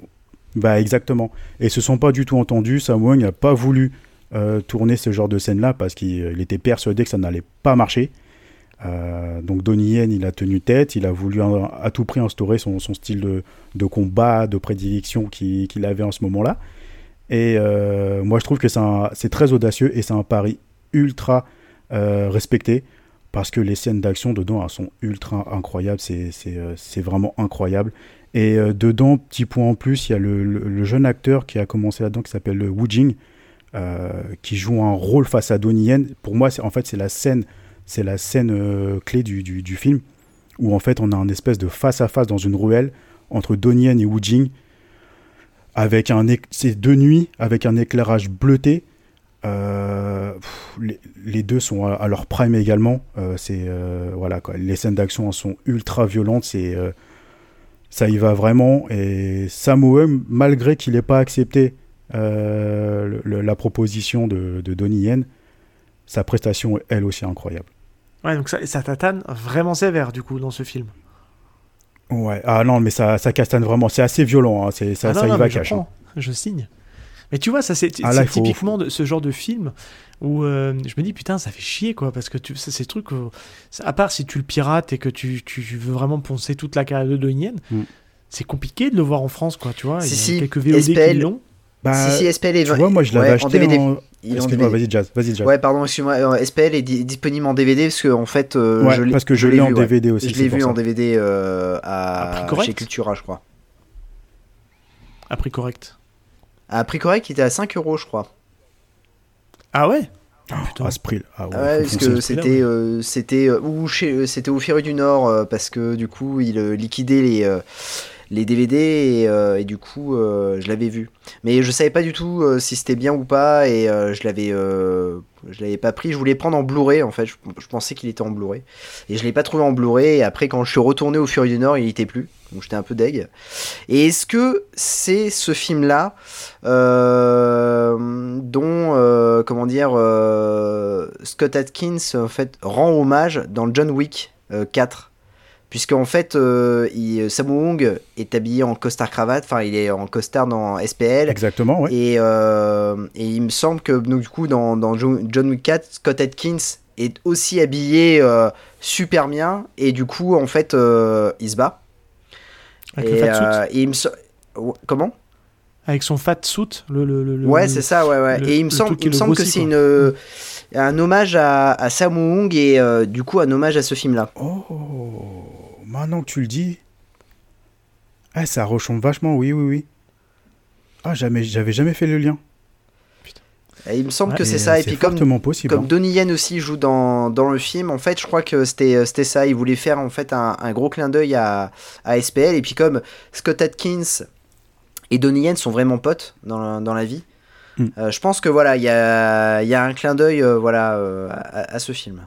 Bah exactement. Et se sont pas du tout entendus. Sammo Hung n'a pas voulu euh, tourner ce genre de scène-là parce qu'il il était persuadé que ça n'allait pas marcher. Euh, donc Donnie Yen, il a tenu tête, il a voulu euh, à tout prix instaurer son, style de, combat, de prédilection qu'il avait en ce moment-là. Et euh, moi, je trouve que c'est très audacieux et c'est un pari ultra euh, respecté parce que les scènes d'action dedans sont ultra incroyables. Euh, c'est vraiment incroyable. Et euh, dedans, petit point en plus, il y a le, jeune acteur qui a commencé là-dedans qui s'appelle Wu Jing, euh, qui joue un rôle face à Donnie Yen. Pour moi, en fait, c'est la scène, c'est la scène euh, clé du, du- film où en fait on a un espèce de face à face dans une ruelle entre Donnie Yen et Wu Jing avec un c'est de nuit avec un éclairage bleuté. Euh, les, deux sont à, leur prime également. Euh, c'est euh, voilà quoi. Les scènes d'action sont ultra violentes. Euh, ça y va vraiment. Et Hung, malgré qu'il n'ait pas accepté euh, le- la proposition de, de Donnie Yen, sa prestation est elle aussi incroyable. Ouais, donc ça, ça tatane vraiment sévère du coup dans ce film. Ouais. Ah non, mais ça, ça castagne vraiment. C'est assez violent. hein. C'est ça, Ah non, ça y non, va mais je cash. hein. je signe. Mais tu vois, ça c'est Ah, faut- typiquement de ce genre de film où euh, je me dis putain, ça fait chier quoi, parce que tu, ça, c'est ce truc, où- ça- à part si tu le pirates et que tu, tu veux vraiment poncer toute la carrière de Donnie Yen, Mm. c'est compliqué de le voir en France quoi, tu vois. Si, Il y a si, quelques VOD qui SPL. l'ont. Bah, si, si, SPL est tu vois, moi je l'avais ouais, acheté en DVD. en- Excuse-moi, vas-y, Jazz. Vas-y, Jazz. Ouais, pardon, excuse-moi. euh, SPL est di- disponible en DVD parce que en fait, euh, Ouais, je parce que je l'ai en vu, ouais. DVD aussi. Je l'ai vu ça. en DVD euh, À prix à correct chez Cultura, je crois. À prix correct. À prix correct, il était à 5 euros, je crois. Ah ouais Ah, putain. À ce prix. Ah ouais, Ah ouais, parce que c'était euh, c'était euh, ou chez euh, c'était au Ferru du Nord euh, parce que du coup il euh, liquidait les euh, les DVD et, euh, et du coup euh, je l'avais vu. Mais je savais pas du tout euh, si c'était bien ou pas et euh, je l'avais euh, je l'avais pas pris. Je voulais prendre en Blu-ray en fait. Je, je pensais qu'il était en Blu-ray et je l'ai pas trouvé en Blu-ray. Et après quand je suis retourné au Fury du Nord, il était plus. Donc j'étais un peu deg. Et est-ce que c'est ce film-là euh, dont, euh, comment dire, euh, Scott Atkins en fait rend hommage dans John Wick euh, 4 Puisqu'en fait, euh, il, Sammo Hung est habillé en costard cravate, enfin il est en costard dans SPL. Exactement, ouais. Et, et il me semble que donc, du coup dans, dans Jo- John Wick 4, Scott Atkins est aussi habillé super bien et du coup en fait il se bat. Avec et, le fat suit. euh, et il me so- comment? Avec son fat suit. Le, le, le- Ouais c'est ça ouais ouais. le- et il me le semble, il me le semble que c'est une euh, un hommage à, à Sammo Hung et euh, du coup un hommage à ce film là. Oh, maintenant que tu le dis. Ah, ça ressemble vachement, oui, oui, oui. Ah, jamais, j'avais jamais fait le lien. Et il me semble Ouais, que c'est euh, ça et puis comme possible. Comme hein. Donnie Yen aussi joue dans, dans le film, en fait, je crois que c'était c'était ça. Il voulait faire en fait un, un gros clin d'œil à, à SPL. Et puis comme Scott Atkins et Donnie Yen sont vraiment potes dans la, dans la vie, Mm. euh, je pense que voilà, il y a, y a un clin d'œil euh, voilà, euh, à, à ce film.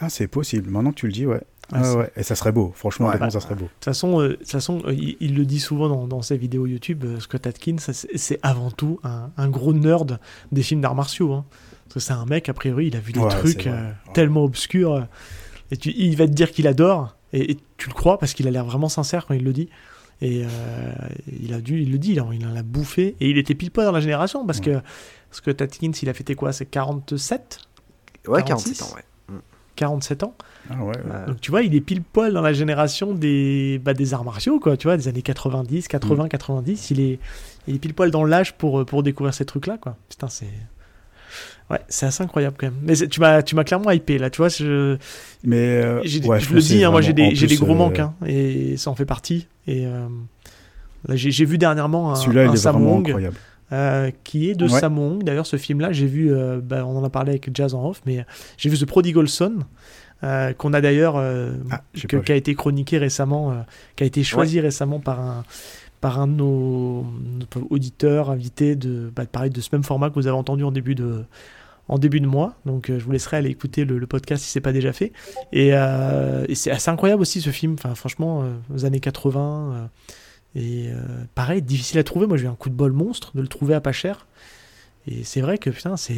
Ah, c'est possible. Maintenant que tu le dis, ouais. Ah, ouais. Et ça serait beau. Franchement, Ouais. ça serait beau. De toute façon, euh, façon euh, il, il le dit souvent dans, dans ses vidéos YouTube, euh, Scott Atkins, c'est avant tout un, un gros nerd des films d'arts martiaux. hein. Parce que c'est un mec, a priori, il a vu des Ouais, trucs euh, tellement obscurs. euh, et tu, il va te dire qu'il adore, et, et tu le crois parce qu'il a l'air vraiment sincère quand il le dit. Et euh, il a dû, il le dit, il en, il en a bouffé. Et il était pile poil dans la génération parce que Scott Atkins, il a fêté quoi? C'est 47 Ouais, 46. 47 ans, ouais. 47 ans Ah, ouais. ouais. Euh, donc tu vois, il est pile poil dans la génération des, bah, des arts martiaux, quoi, tu vois, des années 90, 80, Mm. 90. Il est, il est pile poil dans l'âge pour, pour découvrir ces trucs-là, quoi. Putain, c'est. Ouais, c'est assez incroyable quand même. Mais tu m'as, tu m'as clairement hypé, là, tu vois. Je, Mais euh, ouais, je le dis, hein, moi j'ai des, j'ai des gros euh, manques, hein, et ça en fait partie. Et euh, là, j'ai, j'ai vu dernièrement un, Celui-là, il est vraiment incroyable. Euh, qui est de Ouais. Sammo Hung. D'ailleurs, ce film-là, j'ai vu, euh, bah, on en a parlé avec Jazz en off, mais j'ai vu The Prodigal Son, euh, qu'on a d'ailleurs, euh, Ah, qui a été chroniqué récemment, euh, qui a été choisi récemment par un, par un de nos, nos auditeurs invités de, bah, pareil, de ce même format que vous avez entendu en début de, en début de mois. Donc euh, je vous laisserai aller écouter le, le podcast si c'est pas déjà fait. Et, euh, et c'est assez incroyable aussi ce film. Enfin, franchement, euh, aux années 80. Et euh, pareil, difficile à trouver. Moi, j'ai eu un coup de bol monstre de le trouver à pas cher. Et c'est vrai que putain, c'est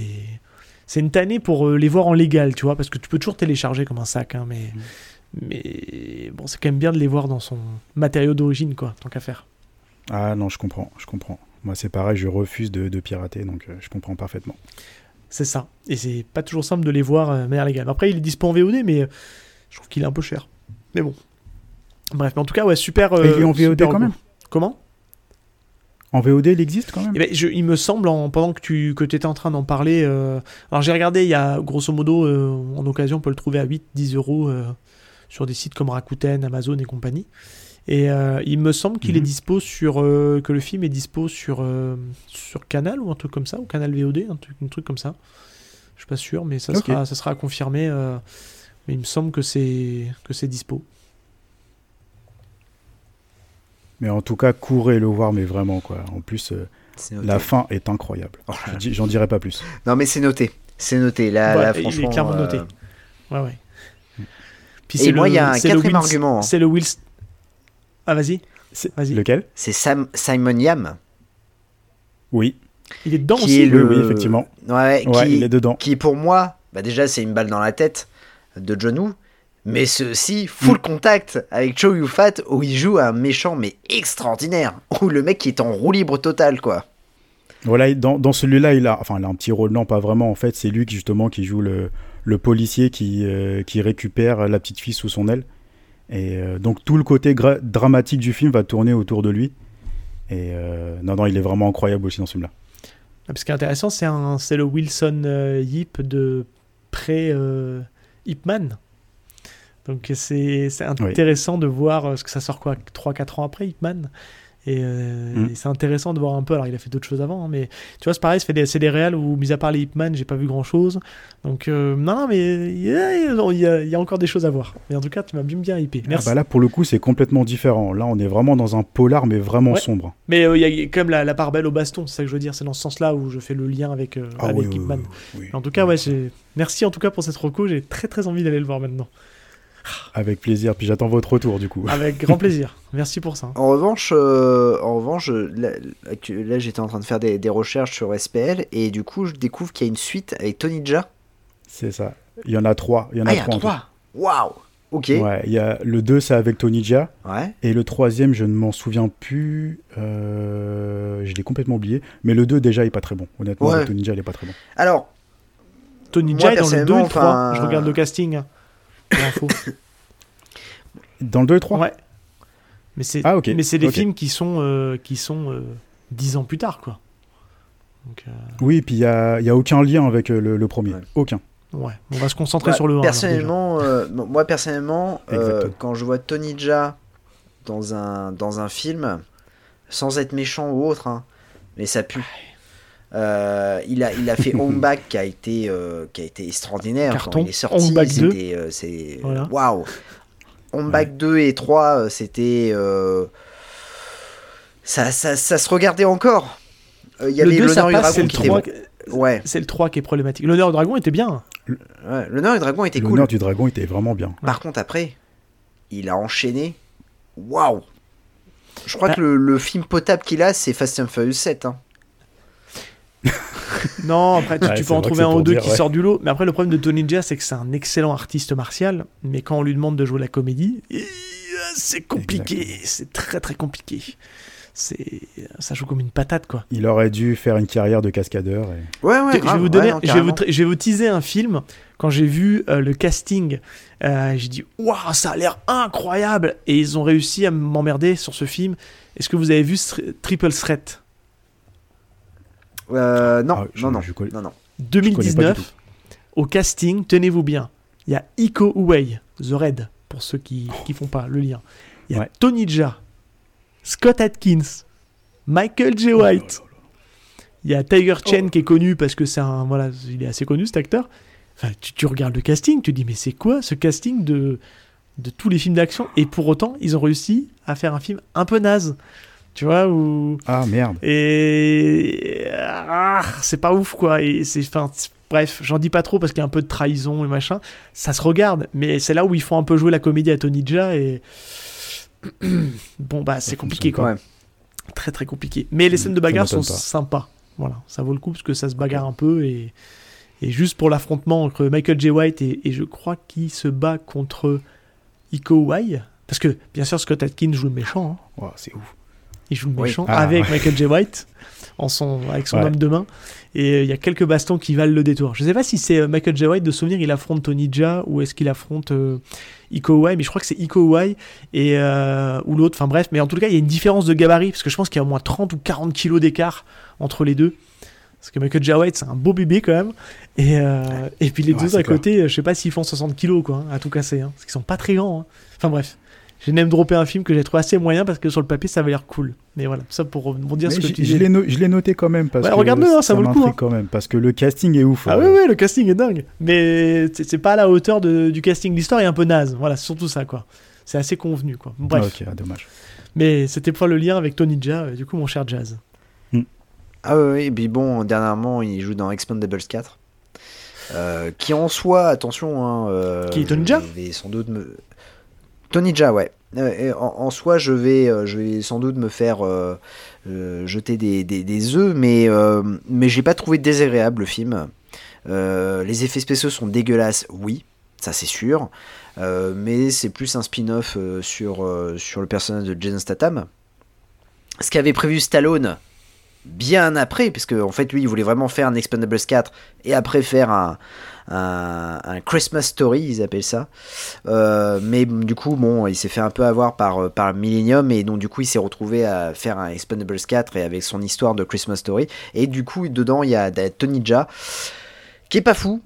c'est une tannée pour euh, les voir en légal, tu vois, parce que tu peux toujours télécharger comme un sac, hein, mais mais bon, c'est quand même bien de les voir dans son matériau d'origine, quoi, tant qu'à faire. Ah non, je comprends, je comprends. Moi, c'est pareil, je refuse de, de pirater, donc euh, je comprends parfaitement. C'est ça. Et c'est pas toujours simple de les voir euh, de manière légale. Après, il est dispo en VOD, mais je trouve qu'il est un peu cher. Mais bon. Bref, mais en tout cas, ouais, super. Et il est en VOD quand même Comment? En VOD, il existe quand même Eh ben, je- il me semble, en- pendant que tu que étais en train d'en parler, euh, alors j'ai regardé, il y a grosso modo, euh, en occasion, on peut le trouver à 8-10 euros euh, sur des sites comme Rakuten, Amazon et compagnie. Et euh, il me semble qu'il Mhm. est dispo sur. euh, que le film est dispo sur, euh, sur Canal ou un truc comme ça, ou Canal VOD, un truc, un truc comme ça. Je suis pas sûr, mais ça, sera, ça sera à confirmer. euh, mais il me semble que c'est dispo. Mais en tout cas, courez le voir, mais vraiment, quoi. En plus, euh, la fin est incroyable. Oh J'en dirai pas plus. Non, mais c'est noté. C'est noté. Là, Ouais, là, il est franchement. clairement noté. euh, Ouais, ouais. Puis Et c'est moi, le- il y a un c'est le quatrième Will- argument, hein. C'est le Will. Ah, vas-y. C'est- Vas-y. Lequel? C'est Sam, Simon Yam. Oui, Il est dedans qui aussi. est le... Oui, oui, effectivement. Ouais, ouais, qui, il est dedans. qui pour moi, bah déjà c'est une balle dans la tête de John Woo, mais aussi full Mm. contact avec Chow Yun-fat où il joue un méchant mais extraordinaire, où le mec qui est en roue libre totale quoi. Voilà, dans, dans celui-là, il a, enfin, il a un petit rôle, non, pas vraiment. En fait, c'est lui qui justement qui joue le, le policier qui, euh, qui récupère la petite fille sous son aile. Et euh, donc tout le côté gra- dramatique du film va tourner autour de lui. Et euh, non, non, il est vraiment incroyable aussi dans ce film-là. Ah, Ce qui est intéressant, c'est un, c'est le Wilson euh, Yip de pré euh, Hipman. Donc c'est intéressant de voir euh, ce que ça sort quoi 3-4 ans après Hipman. Et, euh, Mm. et c'est intéressant de voir un peu. Alors il a fait d'autres choses avant, hein, mais tu vois c'est pareil, c'est des- des réals où mis à part les Hipman, j'ai pas vu grand chose. Donc euh, non, non, mais il y, a, y y encore des choses à voir. Mais en tout cas, tu m'as bien bien hypé. Merci. Ah bah là, pour le coup, c'est complètement différent. Là, on est vraiment dans un polar, mais vraiment Ouais. sombre. Mais euh, il y a quand même la, la part belle au baston, c'est ça que je veux dire. C'est dans ce sens-là où je fais le lien avec, Ah avec oui, oui, Ip Man. oui, oui. En tout cas, ouais, merci en tout cas pour cette reco. J'ai très très envie d'aller le voir maintenant. Avec plaisir. Puis j'attends votre retour du coup. Avec grand plaisir. Merci pour ça. En revanche, euh, en revanche là, j'étais en train de faire des, des recherches sur SPL et du coup je découvre qu'il y a une suite avec Tony Jaa. C'est ça. Il y en a trois. Il y en a Ah, y trois. a en trois Waouh Ok. Ouais, il y a le 2, c'est avec Tony Jaa. Ouais. Et le troisième, je ne m'en souviens plus. Euh, je l'ai complètement oublié. Mais le 2, déjà, il est pas très bon. Honnêtement, Ouais. avec Tony Jaa, il est pas très bon. Alors, Tony Jaa est dans le 2 et le 3. enfin, Je regarde le casting. Hein. Dans le 2 et 3 Ouais. Mais c'est Ah, ok. mais c'est des films qui sont euh, qui sont euh, 10 ans plus tard quoi. Donc euh, Oui, puis il n'y a, il y a aucun lien avec euh, le, le premier. Ouais. Aucun. ouais, on va se concentrer bah, sur le 1. alors, déjà. personnellement, euh, moi personnellement, euh, quand je vois Tony Jaa dans un dans un film, sans être méchant ou autre, hein, mais ça pue. Euh, il a il a fait Home Back qui a été euh, qui a été extraordinaire Carton. quand il est sorti. Home Back 2. c'était, euh, c'est Voilà. waouh. Home Back 2 et 3, euh, c'était euh, ça, ça ça se regardait encore. Euh, Il y le avait 2 ça l'honneur du passe, c'est dragon le qui était 3 bon. Ouais, c'est le 3 qui est problématique. L'honneur du dragon était bien. ouais. l'honneur du dragon était cool. L'honneur du dragon était vraiment bien. Par contre, après, il a enchaîné. Waouh! Je crois Bah- que le, le film potable qu'il a, c'est Fast and Furious 7. hein. Non, après tu, Ouais, tu c'est peux en trouver un ou deux dire, qui ouais. sortent du lot. Mais après le problème de Tony Jaa c'est que c'est un excellent artiste martial, mais quand on lui demande de jouer la comédie, eh, c'est compliqué, c'est très très compliqué. C'est ça joue comme une patate quoi. Il aurait dû faire une carrière de cascadeur. Et... Ouais, ouais, je vais vous ouais, donner, non, je, vais vous, carrément. tra- je vais vous teaser un film. Quand j'ai vu euh, le casting, euh, j'ai dit waouh, ça a l'air incroyable. Et ils ont réussi à m'emmerder sur ce film. Est-ce que vous avez vu Triple Threat? Euh, non, Ah, je- non, non, je connais- non, non. connais pas du 2019 tout. Au casting, tenez-vous bien. Il y a Iko Uwei, The Red, pour ceux qui qui font pas le lien. Il y a Ouais. Tony Jaa, Scott Atkins, Michael J. White. Il y a Tiger Chen qui est connu parce que c'est un voilà, il est assez connu cet acteur. Enfin, tu, tu regardes le casting, tu te dis mais c'est quoi ce casting de de tous les films d'action? Et pour autant ils ont réussi à faire un film un peu naze. Tu vois où Ah merde. et ah, c'est pas ouf quoi et c'est enfin bref j'en dis pas trop parce qu'il y a un peu de trahison et machin ça se regarde mais c'est là où ils font un peu jouer la comédie à Tony Jaa et bon bah c'est compliqué quoi Ouais. très très compliqué mais les scènes de bagarre sont pas. sympas voilà ça vaut le coup parce que ça se bagarre un peu et et juste pour l'affrontement entre Michael J. White et, et je crois qu'il se bat contre Iko Uwei parce que bien sûr Scott Atkins joue le méchant hein. C'est ouf. Il joue le Oui. méchant Ah, avec ouais. Michael J. White en son, avec son Ouais. homme de main. Et euh, il y a quelques bastons qui valent le détour. Je sais pas si c'est euh, Michael J. White de souvenir, il affronte Tony Jaa ou est-ce qu'il affronte euh, Iko Uwei. Mais je crois que c'est Iko Uwei et, euh, ou l'autre. Enfin bref, mais en tout cas, il y a une différence de gabarit parce que je pense qu'il y a au moins 30 ou 40 kilos d'écart entre les deux. Parce que Michael J. White, c'est un beau bébé quand même. Et, euh, et puis les Ouais, deux à clair. côté, je sais pas s'ils font 60 kilos, quoi, hein, à tout casser. Hein, parce qu'ils sont pas très grands. hein. Enfin bref. J'ai même droppé un film que j'ai trouvé assez moyen parce que sur le papier ça avait l'air cool. Mais voilà, tout ça pour rebondir Mais ce que tu je l'ai no- je l'ai noté quand même parce Ouais, que regarde-le, hein, ça vaut le coup, hein. quand même parce que le casting est ouf. Ah euh, oui, oui, le casting est dingue. Mais c'est pas à la hauteur de- du casting. L'histoire est un peu naze. Voilà, c'est surtout ça, quoi. C'est assez convenu, quoi. Bref. ah, ok, ah, dommage. Mais c'était pour le lien avec Tony Jaa, euh, du coup, mon cher Jazz. Ah oui, et puis bon, dernièrement, il joue dans Expendables 4. Euh, qui en soi, attention, hein, euh, Qui est Tony Jaa? sans doute me... Tony Jaa, ouais. Euh, en, soi, je vais, euh, je vais sans doute me faire euh, jeter des, des, œufs, mais, mais j'ai pas trouvé désagréable le film. Les effets spéciaux sont dégueulasses, oui, ça c'est sûr. Mais c'est plus un spin-off sur, sur le personnage de Jason Statham. Ce qu'avait prévu Stallone bien après, qu'en en fait, lui, il voulait vraiment faire un Expendables 4 et après faire un, un, Christmas Story, ils appellent ça. Euh, mais du coup, bon, il s'est fait un peu avoir par, par Millennium et donc, du coup, il s'est retrouvé à faire un Expendables 4 et avec son histoire de Christmas Story. Et du coup, dedans, il y a Tony Jaa qui est pas fou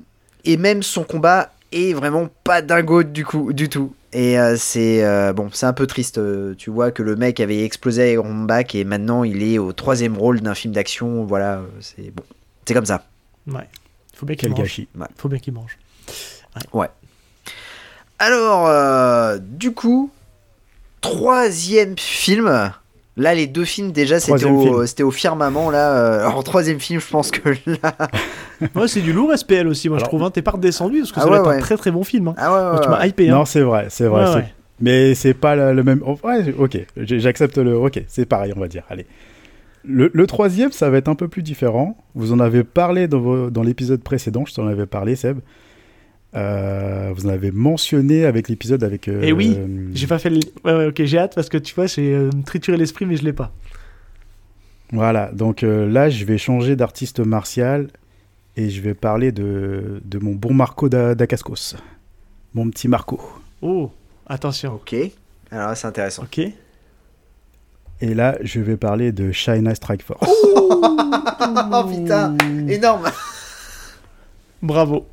et même son combat est vraiment pas dingo du coup du tout et euh, c'est euh, bon c'est un peu triste euh, tu vois que le mec avait explosé Iron Back et maintenant il est au troisième rôle d'un film d'action voilà euh, c'est bon c'est comme ça Ouais. Faut bien qu'il mange. gâchis. Faut bien qu'il mange. alors euh, du coup troisième film Là, les deux films, déjà, c'était au, au firmament. Là, euh, alors, troisième film, je pense que là. Ouais, c'est du lourd SPL aussi, moi je trouve. Hein. T'es pas redescendu parce que Ah ça ouais, va être ouais. un très très bon film. Hein. Ah ouais, ouais, tu ouais. m'as hypé. Hein. Non, c'est vrai, c'est vrai. Ouais, ouais. Mais c'est pas le, le même. oh, Ouais, ok, j'accepte le. Ok, c'est pareil, on va dire. Allez. Le, le troisième, ça va être un peu plus différent. Vous en avez parlé dans, vos- dans l'épisode précédent, je t'en avais parlé, Seb. Euh, vous en avez mentionné avec l'épisode avec. euh, Eh oui, J'ai pas fait le. Ouais, ouais, ok, j'ai hâte parce que tu vois, j'ai euh, trituré l'esprit, mais je l'ai pas. Voilà, donc euh, là, je vais changer d'artiste martial et je vais parler de, de mon bon Marco da, Dacascos. Mon petit Marco. Oh, attention. Ok. Alors là, c'est intéressant. Ok. Et là, je vais parler de China Strike Force. Oh putain, énorme. Bravo.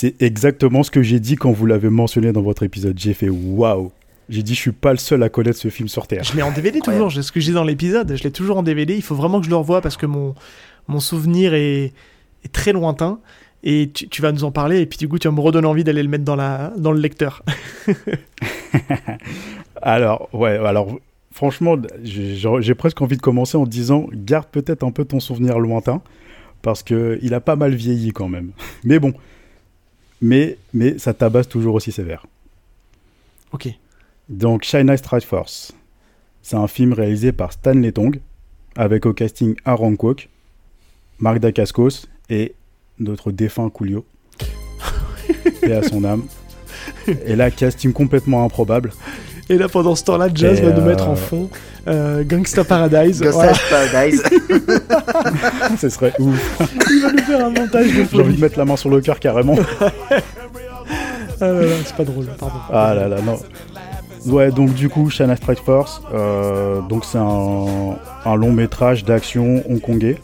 C'est exactement ce que j'ai dit quand vous l'avez mentionné dans votre épisode. J'ai fait waouh. J'ai dit, je suis pas le seul à connaître ce film sur Terre. Je l'ai en DVD toujours, j'ai ce que j'ai dans l'épisode, je l'ai toujours en DVD. Il faut vraiment que je le revoie parce que mon, mon souvenir est, est très lointain. Et tu, tu vas nous en parler, et puis du coup, tu vas me redonner envie d'aller le mettre dans, la, dans le lecteur. Alors, ouais, alors, franchement, j'ai presque envie de commencer en disant, garde peut-être un peu ton souvenir lointain, parce que il a pas mal vieilli quand même. Mais bon. Mais, mais ça tabasse toujours aussi sévère. Ok. Donc, China Strike Force. C'est un film réalisé par Stanley Tong, avec au casting Aaron Kwok, Marc Dacascos et notre défunt Coolio. et à son âme. Et là, casting complètement improbable. Et là, pendant ce temps-là, Jazz Et va nous euh, mettre en fond euh, Gangsta Paradise. Voilà. Paradise. Ce serait ouf. Il va nous faire un montage de J'ai envie de mettre la main sur le cœur carrément. Ah là là, c'est pas drôle, pardon. Ah là là, non. Ouais, donc du coup, China Strike Force, euh, donc c'est un, un long métrage d'action hongkongais.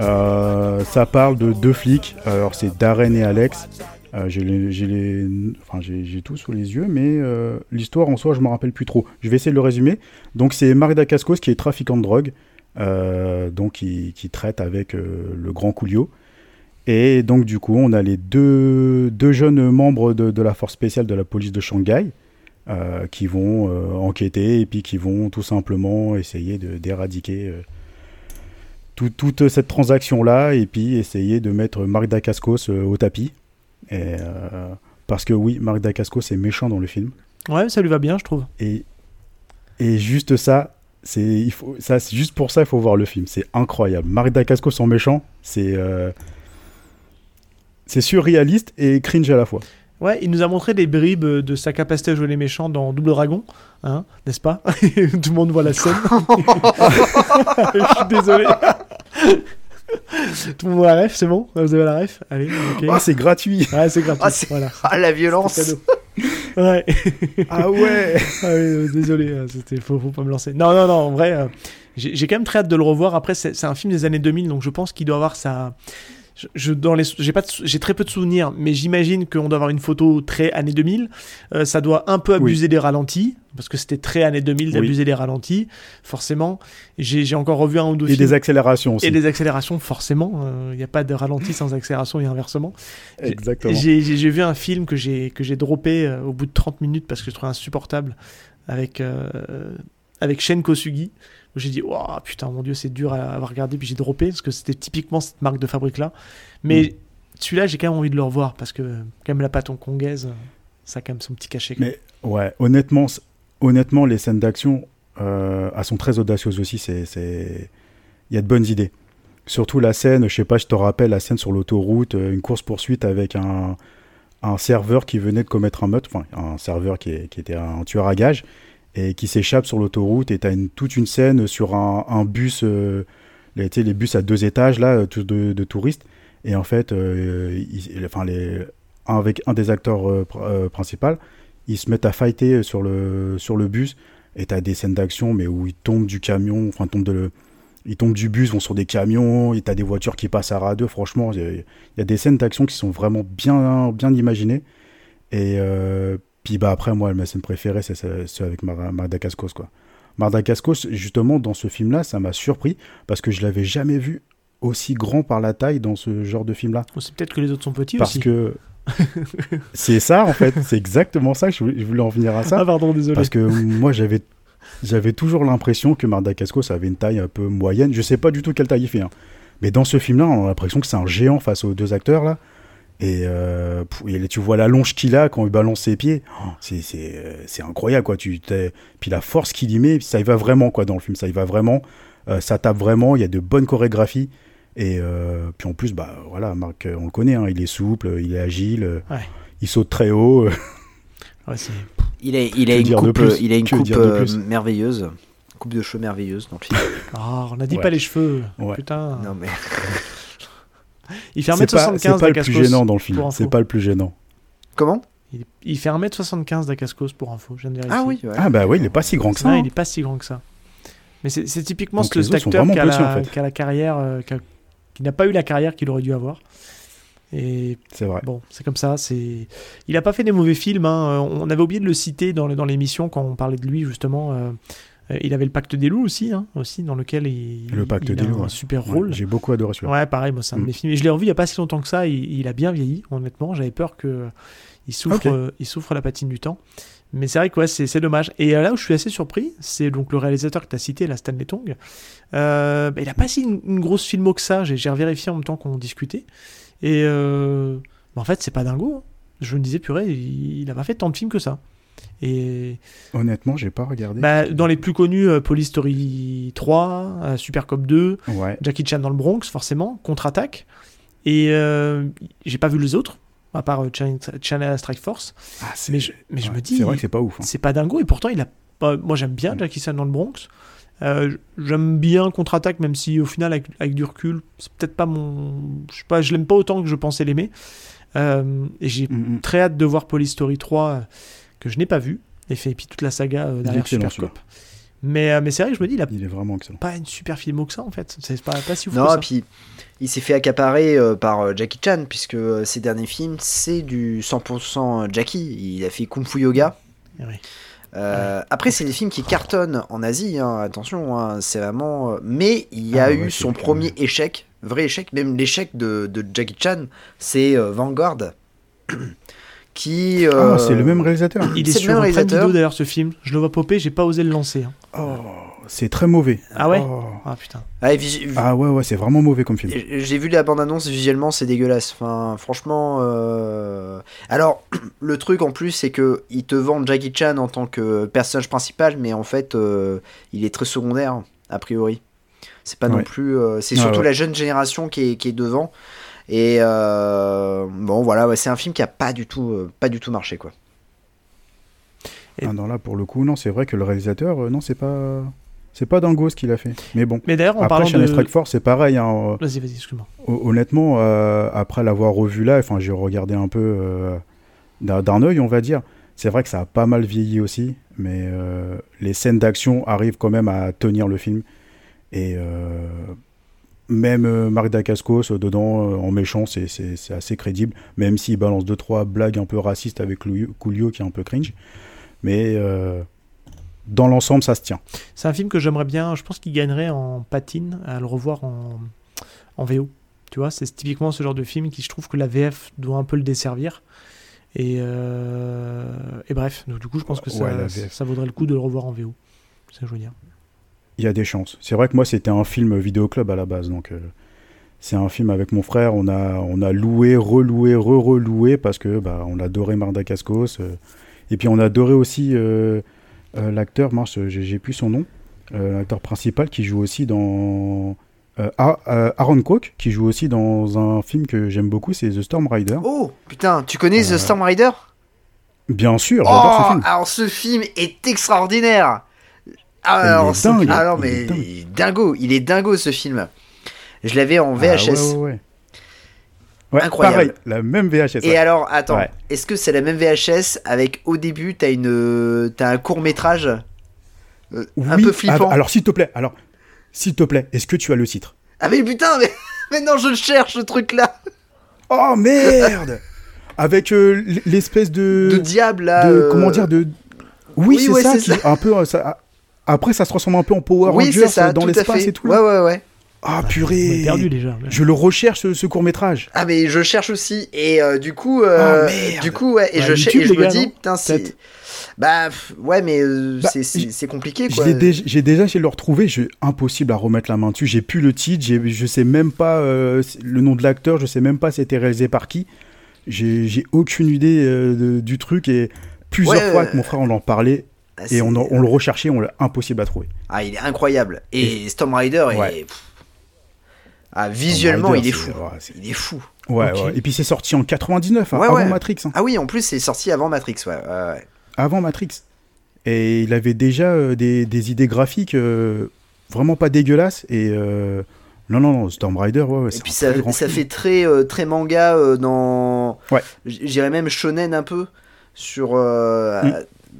Euh, ça parle de deux flics, alors c'est Darren et Alex. Euh, j'ai les, enfin tout sous les yeux, mais euh, l'histoire en soi, je me rappelle plus trop. Je vais essayer de le résumer. Donc c'est Marc Dacascos qui est trafiquant de drogue, euh, donc qui, traite avec le grand Coolio. Et donc du coup, on a les deux, deux jeunes membres de, de la force spéciale de la police de Shanghai qui vont enquêter et puis qui vont tout simplement essayer d'éradiquer tout- toute cette transaction-là et puis essayer de mettre Marc Dacascos euh, au tapis. Et, euh, parce que oui, Marc Dacascos est méchant dans le film. Ouais, ça lui va bien, je trouve. Et, et juste ça, c'est il faut ça c'est juste pour ça il faut voir le film. C'est incroyable. Marc Dacascos en méchant, c'est euh, c'est surréaliste et cringe à la fois. Ouais, il nous a montré des bribes de sa capacité à jouer les méchants dans Double Dragon, hein, n'est-ce pas? Tout le monde voit la scène. Je suis désolé. Tout le monde voit la ref, c'est bon Vous avez la ref Allez, ok. Ah, c'est gratuit. Ouais, c'est gratuit. Ah, voilà. Ah, la violence. Ouais. Ah ouais. Ah oui, euh, désolé, euh, c'était faut, faut pas me lancer. Non, non, non, en vrai, euh, j'ai quand même très hâte de le revoir. Après, c'est un film des années 2000, donc je pense qu'il doit avoir sa. Je, je- dans les, j'ai pas, j'ai très peu de souvenirs, mais j'imagine qu'on doit avoir une photo très années 2000. Euh, ça doit un peu abuser des ralentis, parce que c'était très années 2000 Oui. d'abuser des ralentis, forcément. J'ai j'ai encore revu un ou deux Et films. des accélérations aussi. Et des accélérations, forcément. Il n'y a pas de ralenti sans accélération et inversement. Exactement. J'ai j'ai- j'ai vu un film que j'ai que j'ai droppé euh, au bout de 30 minutes parce que je trouvais insupportable avec euh, avec Shen Kosugi où j'ai dit oh putain mon dieu c'est dur à, à regarder puis j'ai droppé parce que c'était typiquement cette marque de fabrique là mais Mm. celui-là j'ai quand même envie de le revoir parce que quand même la pâte hongkongaise ça a quand même son petit cachet Mais ouais, honnêtement, honnêtement, les scènes d'action, euh, elles sont très audacieuses aussi. C'est, il y a de bonnes idées. Surtout la scène, je sais pas, je te rappelle la scène sur l'autoroute, euh, une course poursuite avec un, un serveur qui venait de commettre un meurtre, enfin un serveur qui, est- qui était un tueur à gages et qui s'échappe sur l'autoroute et t'as une, toute une scène sur un, un bus, euh, les, tu les bus à deux étages là, tous de, de touristes et en fait, euh, enfin avec un des acteurs euh, euh, principaux, ils se mettent à fighter sur le sur le bus et t'as des scènes d'action mais où ils tombent du camion, enfin tombent de ils tombent du bus, vont sur des camions, et t'as des voitures qui passent à ras deux. Franchement, il y, a- des scènes d'action qui sont vraiment bien, bien imaginées. Et puis bah après, moi, ma scène préférée, c'est celle avec Mar Marda Cascos, quoi. Marda Cascos, justement, dans ce film-là, ça m'a surpris parce que je l'avais jamais vu aussi grand par la taille dans ce genre de film-là. C'est peut-être que les autres sont petits Parce aussi. que c'est ça, en fait. C'est exactement ça que je voulais, je voulais en venir à ça. Ah pardon, désolé. Parce que moi, j'avais, j'avais toujours l'impression que Marda Cascos avait une taille un peu moyenne. Je sais pas du tout quelle taille il fait. hein. Mais dans ce film-là, on a l'impression que c'est un géant face aux deux acteurs là. Et, euh, et tu vois la longe qu'il a quand il balance ses pieds. Oh, c'est, c'est, euh, c'est incroyable quoi. Tu, puis la force qu'il y met, ça y va vraiment quoi dans le film. Ça y va vraiment. Euh, ça tape vraiment. Il y a de bonnes chorégraphies. Et euh, puis en plus, bah voilà, Marc, on le connaît. hein, il est souple, il est agile, Ouais. il saute très haut. Ouais, Il a, il a une coupe, il a une Que coupe euh, merveilleuse. Coupe de cheveux merveilleuse dans le film. Ah, on a dit Ouais. pas les cheveux. Ouais. Putain. non mais Il fait C'est pas, 1m75 c'est pas le plus gênant dans le film. C'est pas le plus gênant. comment? Il, il fait 1m75 d'Acascos pour info, je viens de vérifier. Ah oui. ouais. Ah bah oui, il est pas si grand que ça. Non, hein. il est pas si grand que ça. Mais c'est typiquement Donc ce acteur qui a, la, en fait. qui a la carrière, euh, qui, a- qui n'a pas eu la carrière qu'il aurait dû avoir. Et C'est vrai. bon, c'est comme ça. C'est, il a pas fait des mauvais films. hein. On avait oublié de le citer dans, l'émission quand on parlait de lui justement. euh, il avait le Pacte des loups aussi, hein, aussi dans lequel il, Le Pacte il des a loups, un ouais. super Ouais, rôle. J'ai beaucoup adoré celui-là. Ouais, pareil, moi c'est un de Mm. mes films. Et je l'ai revu il y a pas si longtemps que ça. Il, il a bien vieilli, honnêtement. J'avais peur que euh, il souffre, euh, il souffre la patine du temps. Mais c'est vrai que ouais, c'est dommage. Et euh, là où je suis assez surpris, c'est donc le réalisateur que tu as cité, la Stanley Tong. Euh, bah, il a pas si une, une grosse filmo que ça. J'ai j'ai revérifié en même temps qu'on discutait. Et euh, bah, en fait, c'est pas dingo. hein. Je me disais, purée, il, il a pas fait tant de films que ça. Et Honnêtement, j'ai pas regardé. bah, dans les plus connus, euh, Police Story 3, euh, Super Cop 2, Ouais. Jackie Chan dans le Bronx, forcément, contre-attaque. Et euh, j'ai pas vu les autres, à part euh, China Strike Force. Ah, Mais je, mais je ouais, me dis, C'est vrai que c'est pas ouf. hein. c'est pas dingo. Et pourtant, il a moi j'aime bien. Jackie Chan dans le Bronx. Euh, j'aime bien contre-attaque, même si au final, avec, avec du recul, c'est peut-être pas mon. Je sais pas, je l'aime pas autant que je pensais l'aimer. Euh, et j'ai Mm, mm. très hâte de voir Police Story 3, euh, que je n'ai pas vu. Et fait et puis toute la saga euh, derrière. Mais, euh, mais c'est vrai que je me dis, il a Il est vraiment excellent. pas une super filmo que ça en fait. C'est pas, pas si ouf que Non, ça. puis il s'est fait accaparer euh, par euh, Jackie Chan, puisque euh, ses derniers films, c'est du 100% Jackie. Il a fait Kung Fu Yoga. Eh oui. Euh, Après, c'est des films qui cartonnent en Asie, hein, attention, hein, c'est vraiment. Mais il y a Ah eu ouais, son premier échec, vrai échec, même l'échec de, de Jackie Chan, c'est euh, Vanguard. Qui. euh, Ah, c'est le même réalisateur. Il est sur réalisateur. Vidéo d'ailleurs ce film. Je le vois popper, j'ai pas osé le lancer. hein. Oh, c'est très mauvais. Ah ouais Oh. Ah putain. Ah ouais, ouais, c'est vraiment mauvais comme film. J'ai vu la bande-annonce, visuellement c'est dégueulasse. Enfin, franchement. euh, Alors, le truc en plus, c'est que ils te vendent Jackie Chan en tant que personnage principal, mais en fait, euh, il est très secondaire, a priori. C'est pas non plus. euh, C'est Ah surtout ouais. la jeune génération qui est, qui est devant. Et euh, bon, voilà, ouais, c'est un film qui a pas du tout, euh, pas du tout marché, quoi. Et- Ah non, là, pour le coup, non, c'est vrai que le réalisateur, euh, non, c'est pas... C'est pas dingo ce qu'il a fait. Mais bon. Mais d'ailleurs, en Après, parlant de. Strike Force, c'est pareil. hein, Vas-y, vas-y, excuse-moi. Hon- Honnêtement, euh, après l'avoir revu là, enfin, j'ai regardé un peu euh, d'un d'un œil, on va dire. C'est vrai que ça a pas mal vieilli aussi, mais euh, les scènes d'action arrivent quand même à tenir le film. Et euh, même euh, Marc Dacascos euh, dedans, euh, en méchant, c'est- assez crédible, même s'il balance deux trois blagues un peu racistes avec Coolio qui est un peu cringe. Mais euh, dans l'ensemble, ça se tient. C'est un film que j'aimerais bien. Je pense qu'il gagnerait en patine à le revoir en, en VO. Tu vois, c'est typiquement ce genre de film qui je trouve que la VF doit un peu le desservir. Et, euh, et bref, donc, du coup, je pense que ça, Ouais, ça vaudrait le coup de le revoir en VO. C'est ça que je veux dire. Il y a des chances. C'est vrai que moi, c'était un film vidéoclub à la base. Donc, euh, c'est un film avec mon frère. On a, on a loué, reloué, re-reloué parce que bah, on adorait Marda Cascos. euh, et puis, on adorait aussi euh, l'acteur, mince, j'ai plus son nom, l'acteur principal qui joue aussi dans euh, Ar- euh, Aaron Kwok, qui joue aussi dans un film que j'aime beaucoup, c'est The Storm Rider. Oh, putain, tu connais Euh, The Storm Rider? Bien sûr, j'adore Oh, ce film. alors ce film est extraordinaire. Ah, Il alors, est c'est- dingue, ah non, mais il est dingo, il est dingo ce film. Je l'avais en Ah, VHS. ouais, ouais, ouais. Ouais, Incroyable. pareil, la même VHS. Et alors, attends, est-ce que c'est la même VHS avec au début t'as une, euh, t'as un court métrage un Oui, peu flippant? ah, alors, s'il te plaît, alors, s'il te plaît, est-ce que tu as le titre? Ah mais putain, mais, mais non, je le cherche ce truc là Oh merde Avec euh, l'espèce de. de diable là. de- euh, Comment dire de. Oui, oui, c'est ouais, ça, qui ça. un peu. euh, ça- Après, ça se transforme un peu en Power Oui, Rangers c'est ça, dans tout à l'espace fait. et tout. Ouais, ouais, ouais. Ah On purée perdu déjà. Je le recherche ce, court métrage. Ah mais je cherche aussi et euh, du coup euh, Oh, merde. du coup ouais et Bah, je, YouTube, et je me dis putain c'est Peut-être. bah ouais mais euh, Bah, c'est- compliqué quoi. déjà- J'ai déjà essayé de le retrouver, je, impossible à remettre la main dessus. J'ai plus le titre, je sais même pas euh, le nom de l'acteur, je sais même pas c'était réalisé par qui. J'ai j'ai aucune idée euh, de- du truc et plusieurs Ouais, fois euh, avec mon frère on en parlait Ah, et on, le recherchait, on l'a impossible à trouver. Ah il est incroyable et, Storm Rider est Ouais. ah visuellement Rider, il est fou. Il est fou. Ouais, ouais. Et puis c'est sorti en 99, hein, Ouais, avant. Matrix. hein. Ah oui en plus c'est sorti avant Matrix ouais. ouais, ouais. Avant Matrix. Et il avait déjà euh, des, des idées graphiques euh, vraiment pas dégueulasses. Et euh, non, non, non, Storm Rider, ouais, ouais, Et puis ça, fait très euh, très manga euh, dans Ouais. j'irais même shonen un peu sur euh, Mm.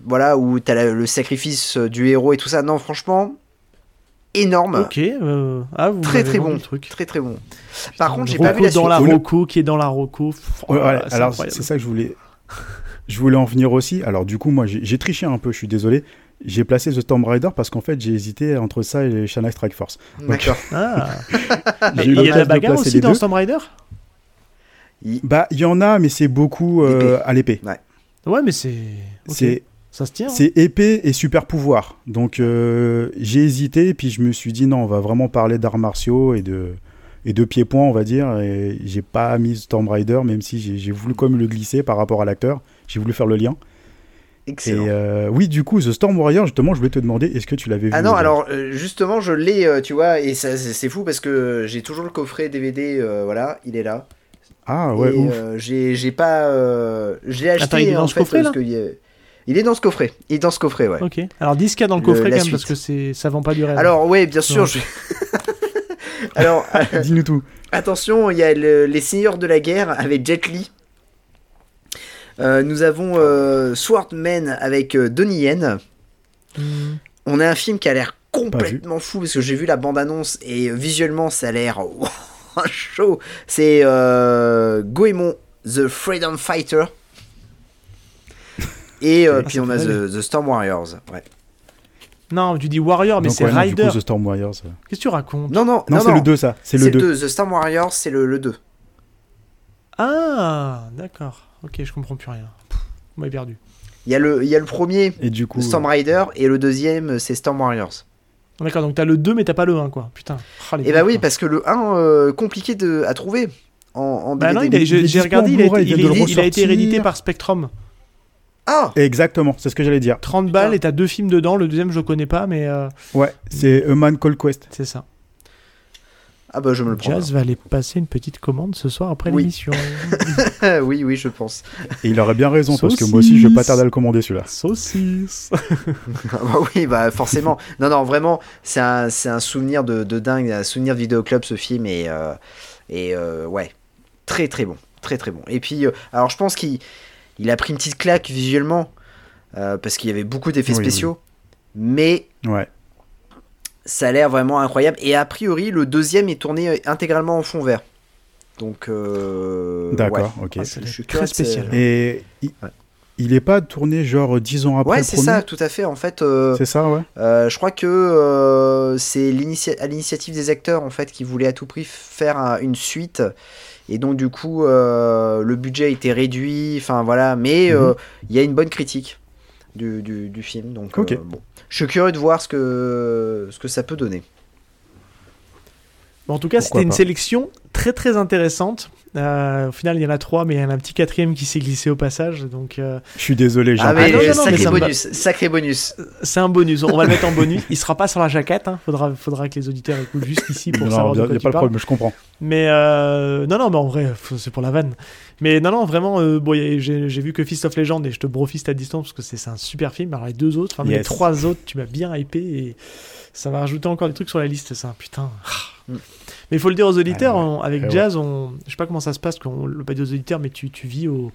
Voilà où t'as la- le sacrifice euh, du héros et tout ça. Non franchement énorme. Ok. euh, Ah, vous Très très bon, truc. très très bon. Par contre, j'ai pas vu la dans suite. la Rocco qui est dans la Rocco. Oh Ouais, c'est alors incroyable. c'est ça que je voulais. Je voulais en venir aussi. Alors du coup, moi, j'ai j'ai triché un peu. Je suis désolé. J'ai placé The Storm Rider parce qu'en fait, j'ai hésité entre ça et Shanghai Strike Force. D'accord. Ah. Mais J'ai eu il y a de la bagarre aussi les dans deux. Storm Rider Bah, il y en a, mais c'est beaucoup euh, à l'épée. Ouais, mais. C'est Ça se tient. hein. c'est épée et super pouvoir. Donc euh, j'ai hésité, puis je me suis dit non, on va vraiment parler d'arts martiaux et de et de pieds-points, on va dire. Et j'ai pas mis Storm Rider, même si j'ai j'ai voulu quand même le glisser par rapport à l'acteur. J'ai voulu faire le lien. Excellent. Et euh, oui, du coup, The Storm Warrior, justement, je voulais te demander, est-ce que tu l'avais vu Ah non, alors euh, justement, je l'ai, tu vois, et c'est fou parce que j'ai toujours le coffret DVD, euh, voilà, il est là. Ah ouais, et ouf. euh, j'ai j'ai pas. euh, l'ai acheté Attends, il est dans en ce fait, coffret, parce là? que il est- dans ce coffret. Il est dans ce coffret, ouais. Ok. Alors, dis ce qu'il y a dans le Le- coffret la quand même, parce que c'est ça vend pas du rêve. Alors, ouais, bien sûr. Je- alors, euh, Dis-nous tout. attention, il y a le- les Seigneurs de la Guerre avec Jet Li. Euh, nous avons euh, Swordman avec euh, Donnie Yen. Hmm. On a un film qui a l'air complètement fou parce que j'ai vu la bande-annonce et visuellement ça a l'air chaud. C'est euh, Goemon The Freedom Fighter. Et euh, Ah, puis on a the, The Storm Warriors. Ouais. Non, tu dis Warrior, mais Donc, c'est ouais, Rider. coup, The Storm Warriors. Qu'est-ce que tu racontes? Non, non, Non, non, c'est le 2, ça. C'est le le 2. 2. The Storm Warriors, c'est le, le 2. Ah, d'accord. Ok, je comprends plus rien. Pff, On m'a perdu. Il y, a le, il y a le premier, Et du coup. Storm Rider, et le deuxième, c'est Storm Warriors. Ah, D'accord, donc t'as le 2, mais t'as pas le 1, quoi. Putain. Les Et bah oui, quoi. parce que le 1, euh, compliqué de, à trouver en, en Bah non, j'ai regardé, il a, été, il il, il a été réédité par Spectrum. Ah Exactement, c'est ce que j'allais dire. 30 balles et t'as deux films dedans. Le deuxième, je connais pas, mais euh, Ouais, c'est A Man Called Quest. c'est ça. Ah bah je me le prends. Jazz va aller passer une petite commande ce soir après Oui. l'émission. oui, oui, je pense. Et il aurait bien raison, parce que moi aussi, je vais pas tarder à le commander celui-là. Saucisse. Ah bah oui, bah forcément. non, non, vraiment, c'est un, c'est un souvenir de, de dingue, un souvenir de vidéoclub ce film et, euh, et euh, ouais, très très bon, très très bon. Et puis, euh, alors je pense qu'il il a pris une petite claque visuellement euh, parce qu'il y avait beaucoup d'effets Oui, oui. spéciaux, mais Ouais. ça a l'air vraiment incroyable. Et a priori, le deuxième est tourné euh, intégralement en fond vert. Donc, euh, D'accord, ouais. ok. Ah, c'est Je suis très spécial. Et il, Ouais. il est pas tourné genre 10 ans après Ouais, c'est ça, tout à fait. En fait, euh, C'est ça, ouais. Euh, je crois que euh, c'est à l'initiative des acteurs en fait qui voulaient à tout prix faire un- une suite et donc du coup euh, le budget a été réduit enfin voilà. Mais euh, Mhm. il y a une bonne critique du, du, du film. Donc euh, bon. Je suis curieux de voir ce que ce que ça peut donner Bon, en tout cas, c'était une sélection très très intéressante. Euh, au final, il y en a trois, mais il y en a un petit quatrième qui s'est glissé au passage. Donc, euh, Je suis désolé, j'ai Ah, mais non, non, non, sacré mais va. bonus, sacré bonus. c'est un bonus. On va le mettre en bonus. Il sera pas sur la jaquette. Hein. Faudra, faudra que les auditeurs écoutent jusqu'ici pour Non, savoir il de n'y a tu pas de parles. problème, je comprends. Mais euh, non, non, mais en vrai, c'est pour la vanne. Mais non, non, vraiment, euh, bon, a- j'ai vu que Fist of Legend et je te brofiste à distance parce que c'est un super film. Alors les deux autres, enfin les trois autres, tu m'as bien hypé et ça va rajouter encore des trucs sur la liste, ça. Putain. Mm. Mais il faut le dire aux auditeurs, Ah ouais. on- avec Ah ouais. Jazz, on, je sais pas comment ça se passe, qu'on le pas dit aux auditeurs, mais tu, tu vis au,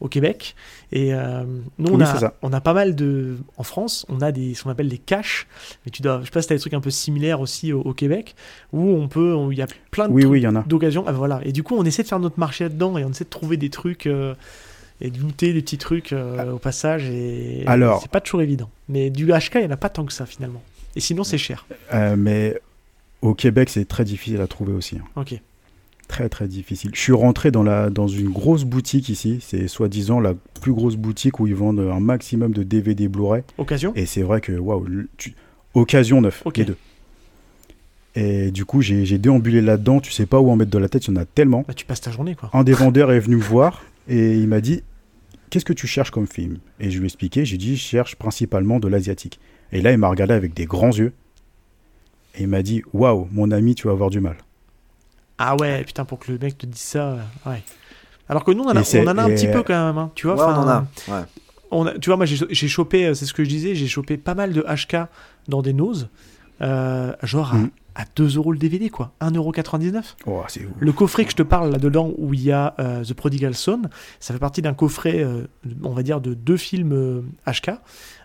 au Québec. Et euh, nous, on, Oui, a, on a pas mal de. En France, on a des, ce qu'on appelle des caches. Mais tu dois, je sais pas si t'as des trucs un peu similaires aussi au, au Québec, où on peut. Il y a plein de Oui, oui, il y en a. d'occasion. Ah, voilà. Et du coup, on essaie de faire notre marché là-dedans et on essaie de trouver des trucs euh, et de looter des petits trucs euh, au passage. Et Alors- c'est pas toujours évident. Mais du HK, il y en a pas tant que ça finalement. Et sinon, c'est cher. Mais au Québec, c'est très difficile à trouver aussi. hein. Ok. Très, très difficile. Je suis rentré dans, la, dans une grosse boutique ici. C'est soi-disant la plus grosse boutique où ils vendent un maximum de DVD Blu-ray. Occasion? Et c'est vrai que, waouh, tu- occasion neuf, Ok. les deux. Et du coup, j'ai j'ai déambulé là-dedans. Tu sais pas où en mettre de la tête, il y en a tellement. bah, Tu passes ta journée quoi. Un des vendeurs est venu me voir et il m'a dit Qu'est-ce que tu cherches comme film? Et je lui ai expliqué J'ai dit Je cherche principalement de l'asiatique. Et là, il m'a regardé avec des grands yeux. Et il m'a dit Waouh, mon ami, tu vas avoir du mal. Ah ouais, putain, pour que le mec te dise ça. Ouais. Alors que nous, on en a, Et c'est- on en a un et- petit peu quand même. hein, tu vois, Ouais, on en a. Ouais. on a- tu vois, moi j'ai chopé, euh, c'est ce que je disais, j'ai chopé pas mal de HK dans des noses, euh, genre à, Mhm. à 2 euros le DVD, quoi, 1,99€. Oh, c'est ouf. Le coffret que je te parle là-dedans, où il y a euh, The Prodigal Son, ça fait partie d'un coffret, euh, on va dire, de deux films euh, HK.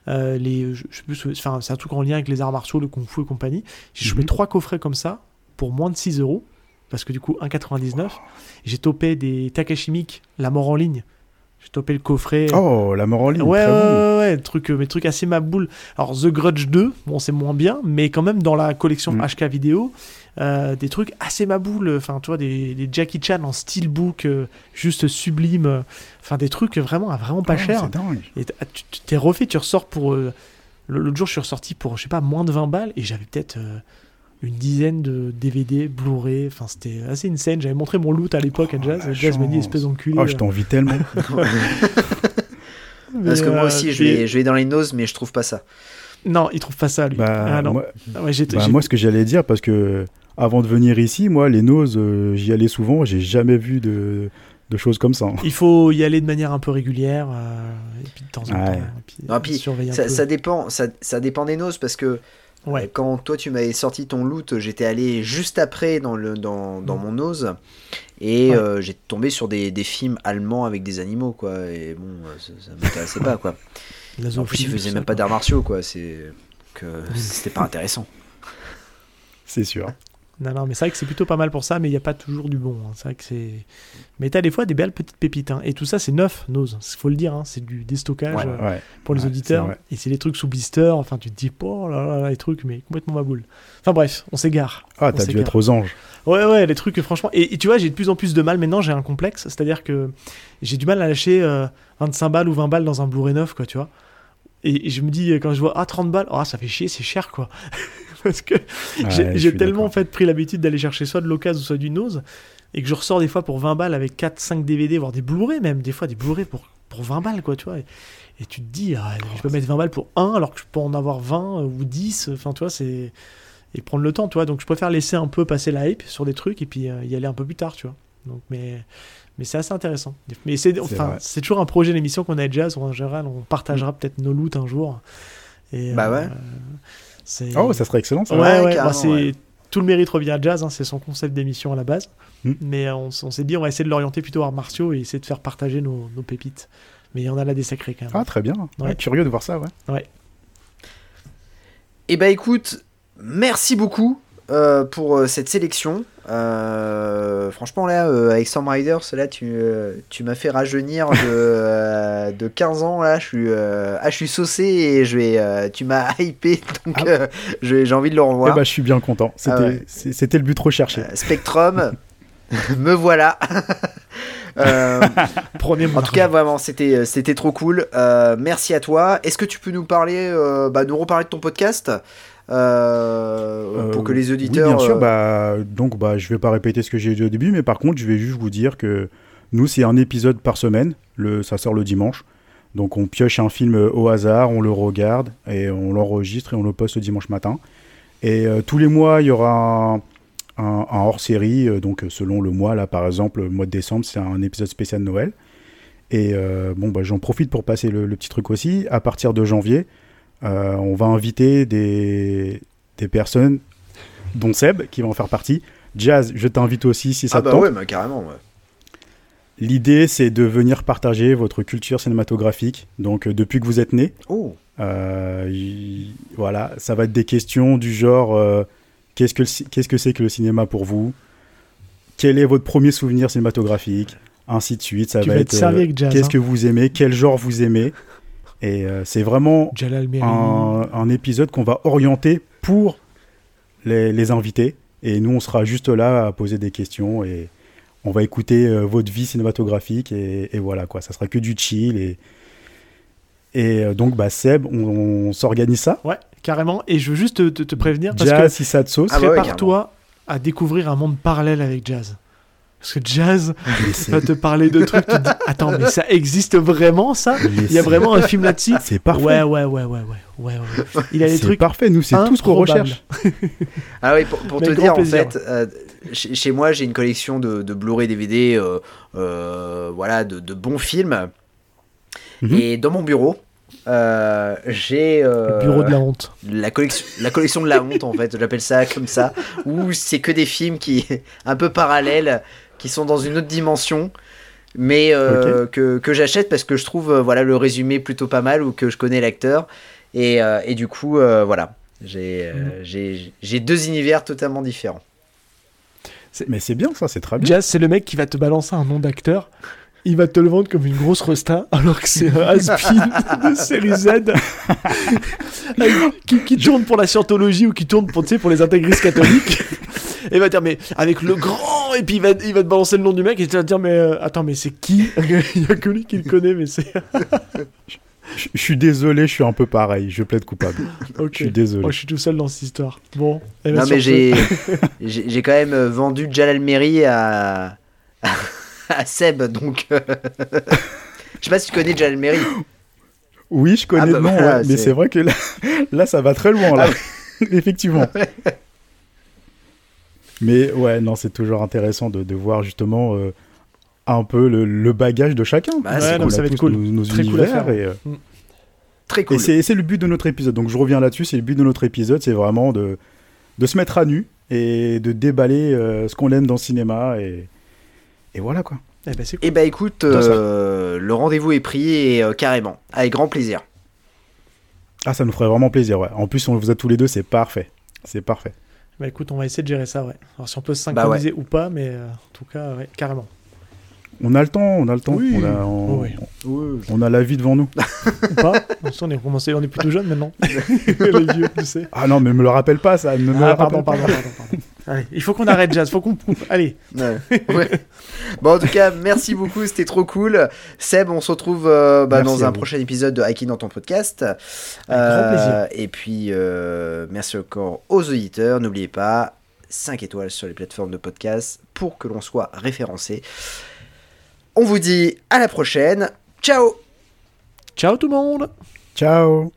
Euh, les, je, je sais enfin, c'est un truc en lien avec les arts martiaux, le kung fu et compagnie. J'ai chopé Mhm. trois coffrets comme ça pour moins de 6 euros, parce que du coup, 1,99. J'ai topé des Takashi Miike, La mort en ligne. J'ai topé le coffret. Oh, la mort en ligne. Ouais, très ouais, bon. ouais, truc, euh, mais truc assez maboule. Alors, The Grudge 2, bon, c'est moins bien, mais quand même dans la collection Mm. HK vidéo, euh, des trucs assez maboule. Enfin, tu vois, des, des Jackie Chan en steelbook, euh, juste sublime. Enfin, des trucs vraiment, à vraiment pas Oh, cher. C'est dingue. Et t- tu t'es refait, tu ressors pour. euh, L'autre jour, je suis ressorti pour, je sais pas, moins de 20 balles, et j'avais peut-être. Une dizaine de DVD, Blu-ray, enfin c'était assez insane. J'avais montré mon loot à l'époque à Oh, Jazz, et Jazz m'a dit espèce d'enculé. Oh, je t'envie tellement. Parce que moi euh, aussi, je vais, je vais dans les noses, mais je trouve pas ça. Non, il trouve pas ça lui. bah, ah, non. moi, Ah ouais, j'ai- bah, j'ai- moi, ce que j'allais dire, parce que avant de venir ici, moi, les noses, euh, j'y allais souvent. J'ai jamais vu de, de choses comme ça. Il faut y aller de manière un peu régulière, euh, et puis de temps en Ouais. temps. Et puis, Non, ça dépend, ça, ça dépend des noses parce que Ouais. euh, quand toi tu m'avais sorti ton loot, j'étais allé juste après dans, le, dans, dans Mm. mon nose et Ouais. euh, j'ai tombé sur des, des films allemands avec des animaux quoi. Et bon, euh, ça, ça m'intéressait pas quoi. La En plus, ils faisaient même pas d'arts martiaux quoi. C'est que c'était pas intéressant. C'est sûr. Non, non, mais c'est vrai que c'est plutôt pas mal pour ça, mais il n'y a pas toujours du bon. hein. C'est vrai que c'est. Mais t'as des fois des belles petites pépites. hein. Et tout ça, c'est neuf, Nose. Faut le dire, hein. c'est du déstockage Ouais. euh, Ouais. pour les Ouais, auditeurs. Et c'est des trucs sous blister. Enfin, tu te dis, oh là là, là, les trucs, mais complètement ma boule. Enfin bref, on s'égare. Ah, t'as dû être aux anges. Ouais, ouais, les trucs, franchement. Et, et tu vois, j'ai de plus en plus de mal maintenant, j'ai un complexe. C'est-à-dire que j'ai du mal à lâcher euh, 25 balles ou 20 balles dans un Blu-ray neuf, quoi, tu vois. Et, et je me dis, euh, quand je vois, ah, 30 balles, ah, ça fait chier, c'est cher, quoi. Parce que Ouais, j'ai tellement, en fait, pris l'habitude d'aller chercher soit de l'occasion, soit du nose, et que je ressors des fois pour 20 balles avec 4, 5 DVD, voire des Blu-ray même, des fois des Blu-ray pour, pour 20 balles, quoi, tu vois. Et, et tu te dis, ah, je peux mettre 20 balles pour un, alors que je peux en avoir 20 ou 10, enfin, tu vois, c'est et prendre le temps, tu vois. Donc je préfère laisser un peu passer la hype sur des trucs et puis euh, y aller un peu plus tard, tu vois. Donc mais mais c'est assez intéressant. Mais c'est enfin c'est toujours un projet d'émission qu'on a où en général on partagera peut-être nos loots un jour. Et, Bah euh, ouais. Oh, ça serait excellent, ça. ouais Ouais, ouais, bah, c'est ouais. tout le mérite revient à Jazz, hein, c'est son concept d'émission à la base. Hmm. Mais on, s'est dit on va essayer de l'orienter plutôt arts martiaux et essayer de faire partager nos, nos pépites. Mais il y en a là des sacrés quand même. Ah, très bien. Ouais, Ouais. curieux de voir ça, ouais. Et bah écoute, merci beaucoup euh, pour euh, cette sélection. Euh, franchement là, euh, avec Storm Riders, là tu, euh, tu m'as fait rajeunir de, de 15 ans. Là, je suis, ah, je suis saucé et je vais, tu m'as hypé, donc Ah. j'ai envie de le Eh revoir. bah, je suis bien content. C'était Ah ouais. c'était le but recherché. Spectrum, me voilà. En tout cas, vraiment, c'était c'était trop cool. Merci à toi. Est-ce que tu peux nous parler, bah, nous reparler de ton podcast? Euh, pour Euh, que les oui, auditeurs. bien sûr, euh, bah, donc bah, je vais pas répéter ce que j'ai dit au début, mais par contre, je vais juste vous dire que nous, c'est un épisode par semaine. Le, ça sort le dimanche. Donc on pioche un film au hasard, on le regarde et on l'enregistre et on le poste le dimanche matin. Et euh, tous les mois, il y aura un, un- un hors-série. euh, donc selon le mois, là par exemple, le mois de décembre, c'est un épisode spécial de Noël. Et euh, bon, bah, j'en profite pour passer le, le petit truc aussi. À partir de janvier, euh, on va inviter des, des personnes, dont Seb, qui va en faire partie. Jazz, je t'invite aussi si ça ah te bah tente. ouais, bah, carrément. ouais. L'idée, c'est de venir partager votre culture cinématographique. Donc, euh, depuis que vous êtes né, Oh. euh, y- voilà, ça va être des questions du genre euh, qu'est-ce que le ci- qu'est-ce que c'est que le cinéma pour vous? Quel est votre premier souvenir cinématographique? Ainsi de suite. Ça Tu va vas être être servi euh, avec Jazz, qu'est-ce hein. que vous aimez? Quel genre vous aimez? Et euh, c'est vraiment un, un épisode qu'on va orienter pour les, les invités. Et nous, on sera juste là à poser des questions et on va écouter euh, votre vie cinématographique. Et, et voilà, quoi. Ça sera que du chill. Et, et euh, donc, bah, Seb, on, on s'organise ça? Ouais, carrément. Et je veux juste te, te- te prévenir parce Jazz, que si ça te sauce. Ah bah ouais, prépare-toi à découvrir un monde parallèle avec Jazz. Parce que Jazz Mais c'est- va te parler de trucs, tu te dis Attends, mais ça existe vraiment ça? Il y a vraiment un film là-dessus? C'est parfait. Ouais, ouais, ouais, ouais, ouais, ouais, ouais. Il a des C'est trucs. parfait. Nous, c'est tout ce qu'on recherche. Ah oui, pour, te dire, plaisir. en fait, euh, chez, chez moi, j'ai une collection de, de Blu-ray DVD, euh, euh, voilà, de, de bons films. Mhm. Et dans mon bureau, euh, j'ai euh, Le bureau de la honte. la collection, la collection de la honte, en fait, j'appelle ça comme ça, où c'est que des films qui un peu parallèles, qui sont dans une autre dimension. Mais euh, que, que j'achète parce que je trouve euh, voilà le résumé plutôt pas mal ou que je connais l'acteur et, euh, et du coup euh, voilà j'ai euh, j'ai j'ai deux univers totalement différents. Mais c'est bien, ça. C'est très bien. Jazz, c'est le mec qui va te balancer un nom d'acteur. Il va te le vendre comme une grosse resta, alors que c'est un has de série Z qui, qui tourne pour la scientologie ou qui tourne pour, pour les intégristes catholiques. Et il va te dire, mais avec le grand, et puis il va, il va te balancer le nom du mec, et tu vas te dire, mais euh, attends, mais c'est qui? Il y a que lui qui le connaît, mais c'est. Je je suis désolé, je suis un peu pareil. Je plaide coupable. Ok. Je suis désolé. Moi, je suis tout seul dans cette histoire. Bon. eh ben, Non mais j'ai j'ai quand même euh, vendu Jalal Meri à à Seb donc euh, je sais pas si tu connais Jalal Meri. Oui, je connais Ah bah le nom, voilà, ouais, mais c'est- c'est vrai que là, là, ça va très loin, là. Ah Effectivement. Mais ouais, non, c'est toujours intéressant de, de voir justement euh, un peu le, le bagage de chacun. Bah, Ouais, On ça a va être cool. Nos, nos Très cool à univers faire. et, euh, Très et cool. c'est c'est le but de notre épisode. Donc je reviens là-dessus, c'est le but de notre épisode, c'est vraiment de, de se mettre à nu et de déballer euh, ce qu'on aime dans le cinéma et, et voilà quoi. Eh ben, cool. Et bah écoute, ça. euh, le rendez-vous est pris et euh, carrément, avec grand plaisir. Ah, ça nous ferait vraiment plaisir, ouais. En plus, on vous a tous les deux, c'est parfait. C'est parfait. Bah écoute, on va essayer de gérer ça, ouais. Alors si on peut se Bah synchroniser ou pas, mais euh, en tout cas, ouais, carrément. On a le temps, on a le temps. Oui. On, a, on, Oui. on a la vie devant nous. Ou pas qu'on est commencé, on est plutôt jeune maintenant. Les vieux, tu sais. Ah non, mais me le rappelle pas, ça. Ne me le Ah, rappelle pardon, pas. pardon, pardon, pardon. Allez, il faut qu'on arrête, Jazz. Faut qu'on. Allez. Ouais. Ouais. Bon, en tout cas, merci beaucoup, c'était trop cool. Seb, on se retrouve euh, bah, dans un vous. prochain épisode de Hiking dans ton podcast. grand plaisir. Et puis, euh, merci encore aux auditeurs. N'oubliez pas, 5 étoiles sur les plateformes de podcast pour que l'on soit référencé. On vous dit à la prochaine. Ciao Ciao tout le monde Ciao.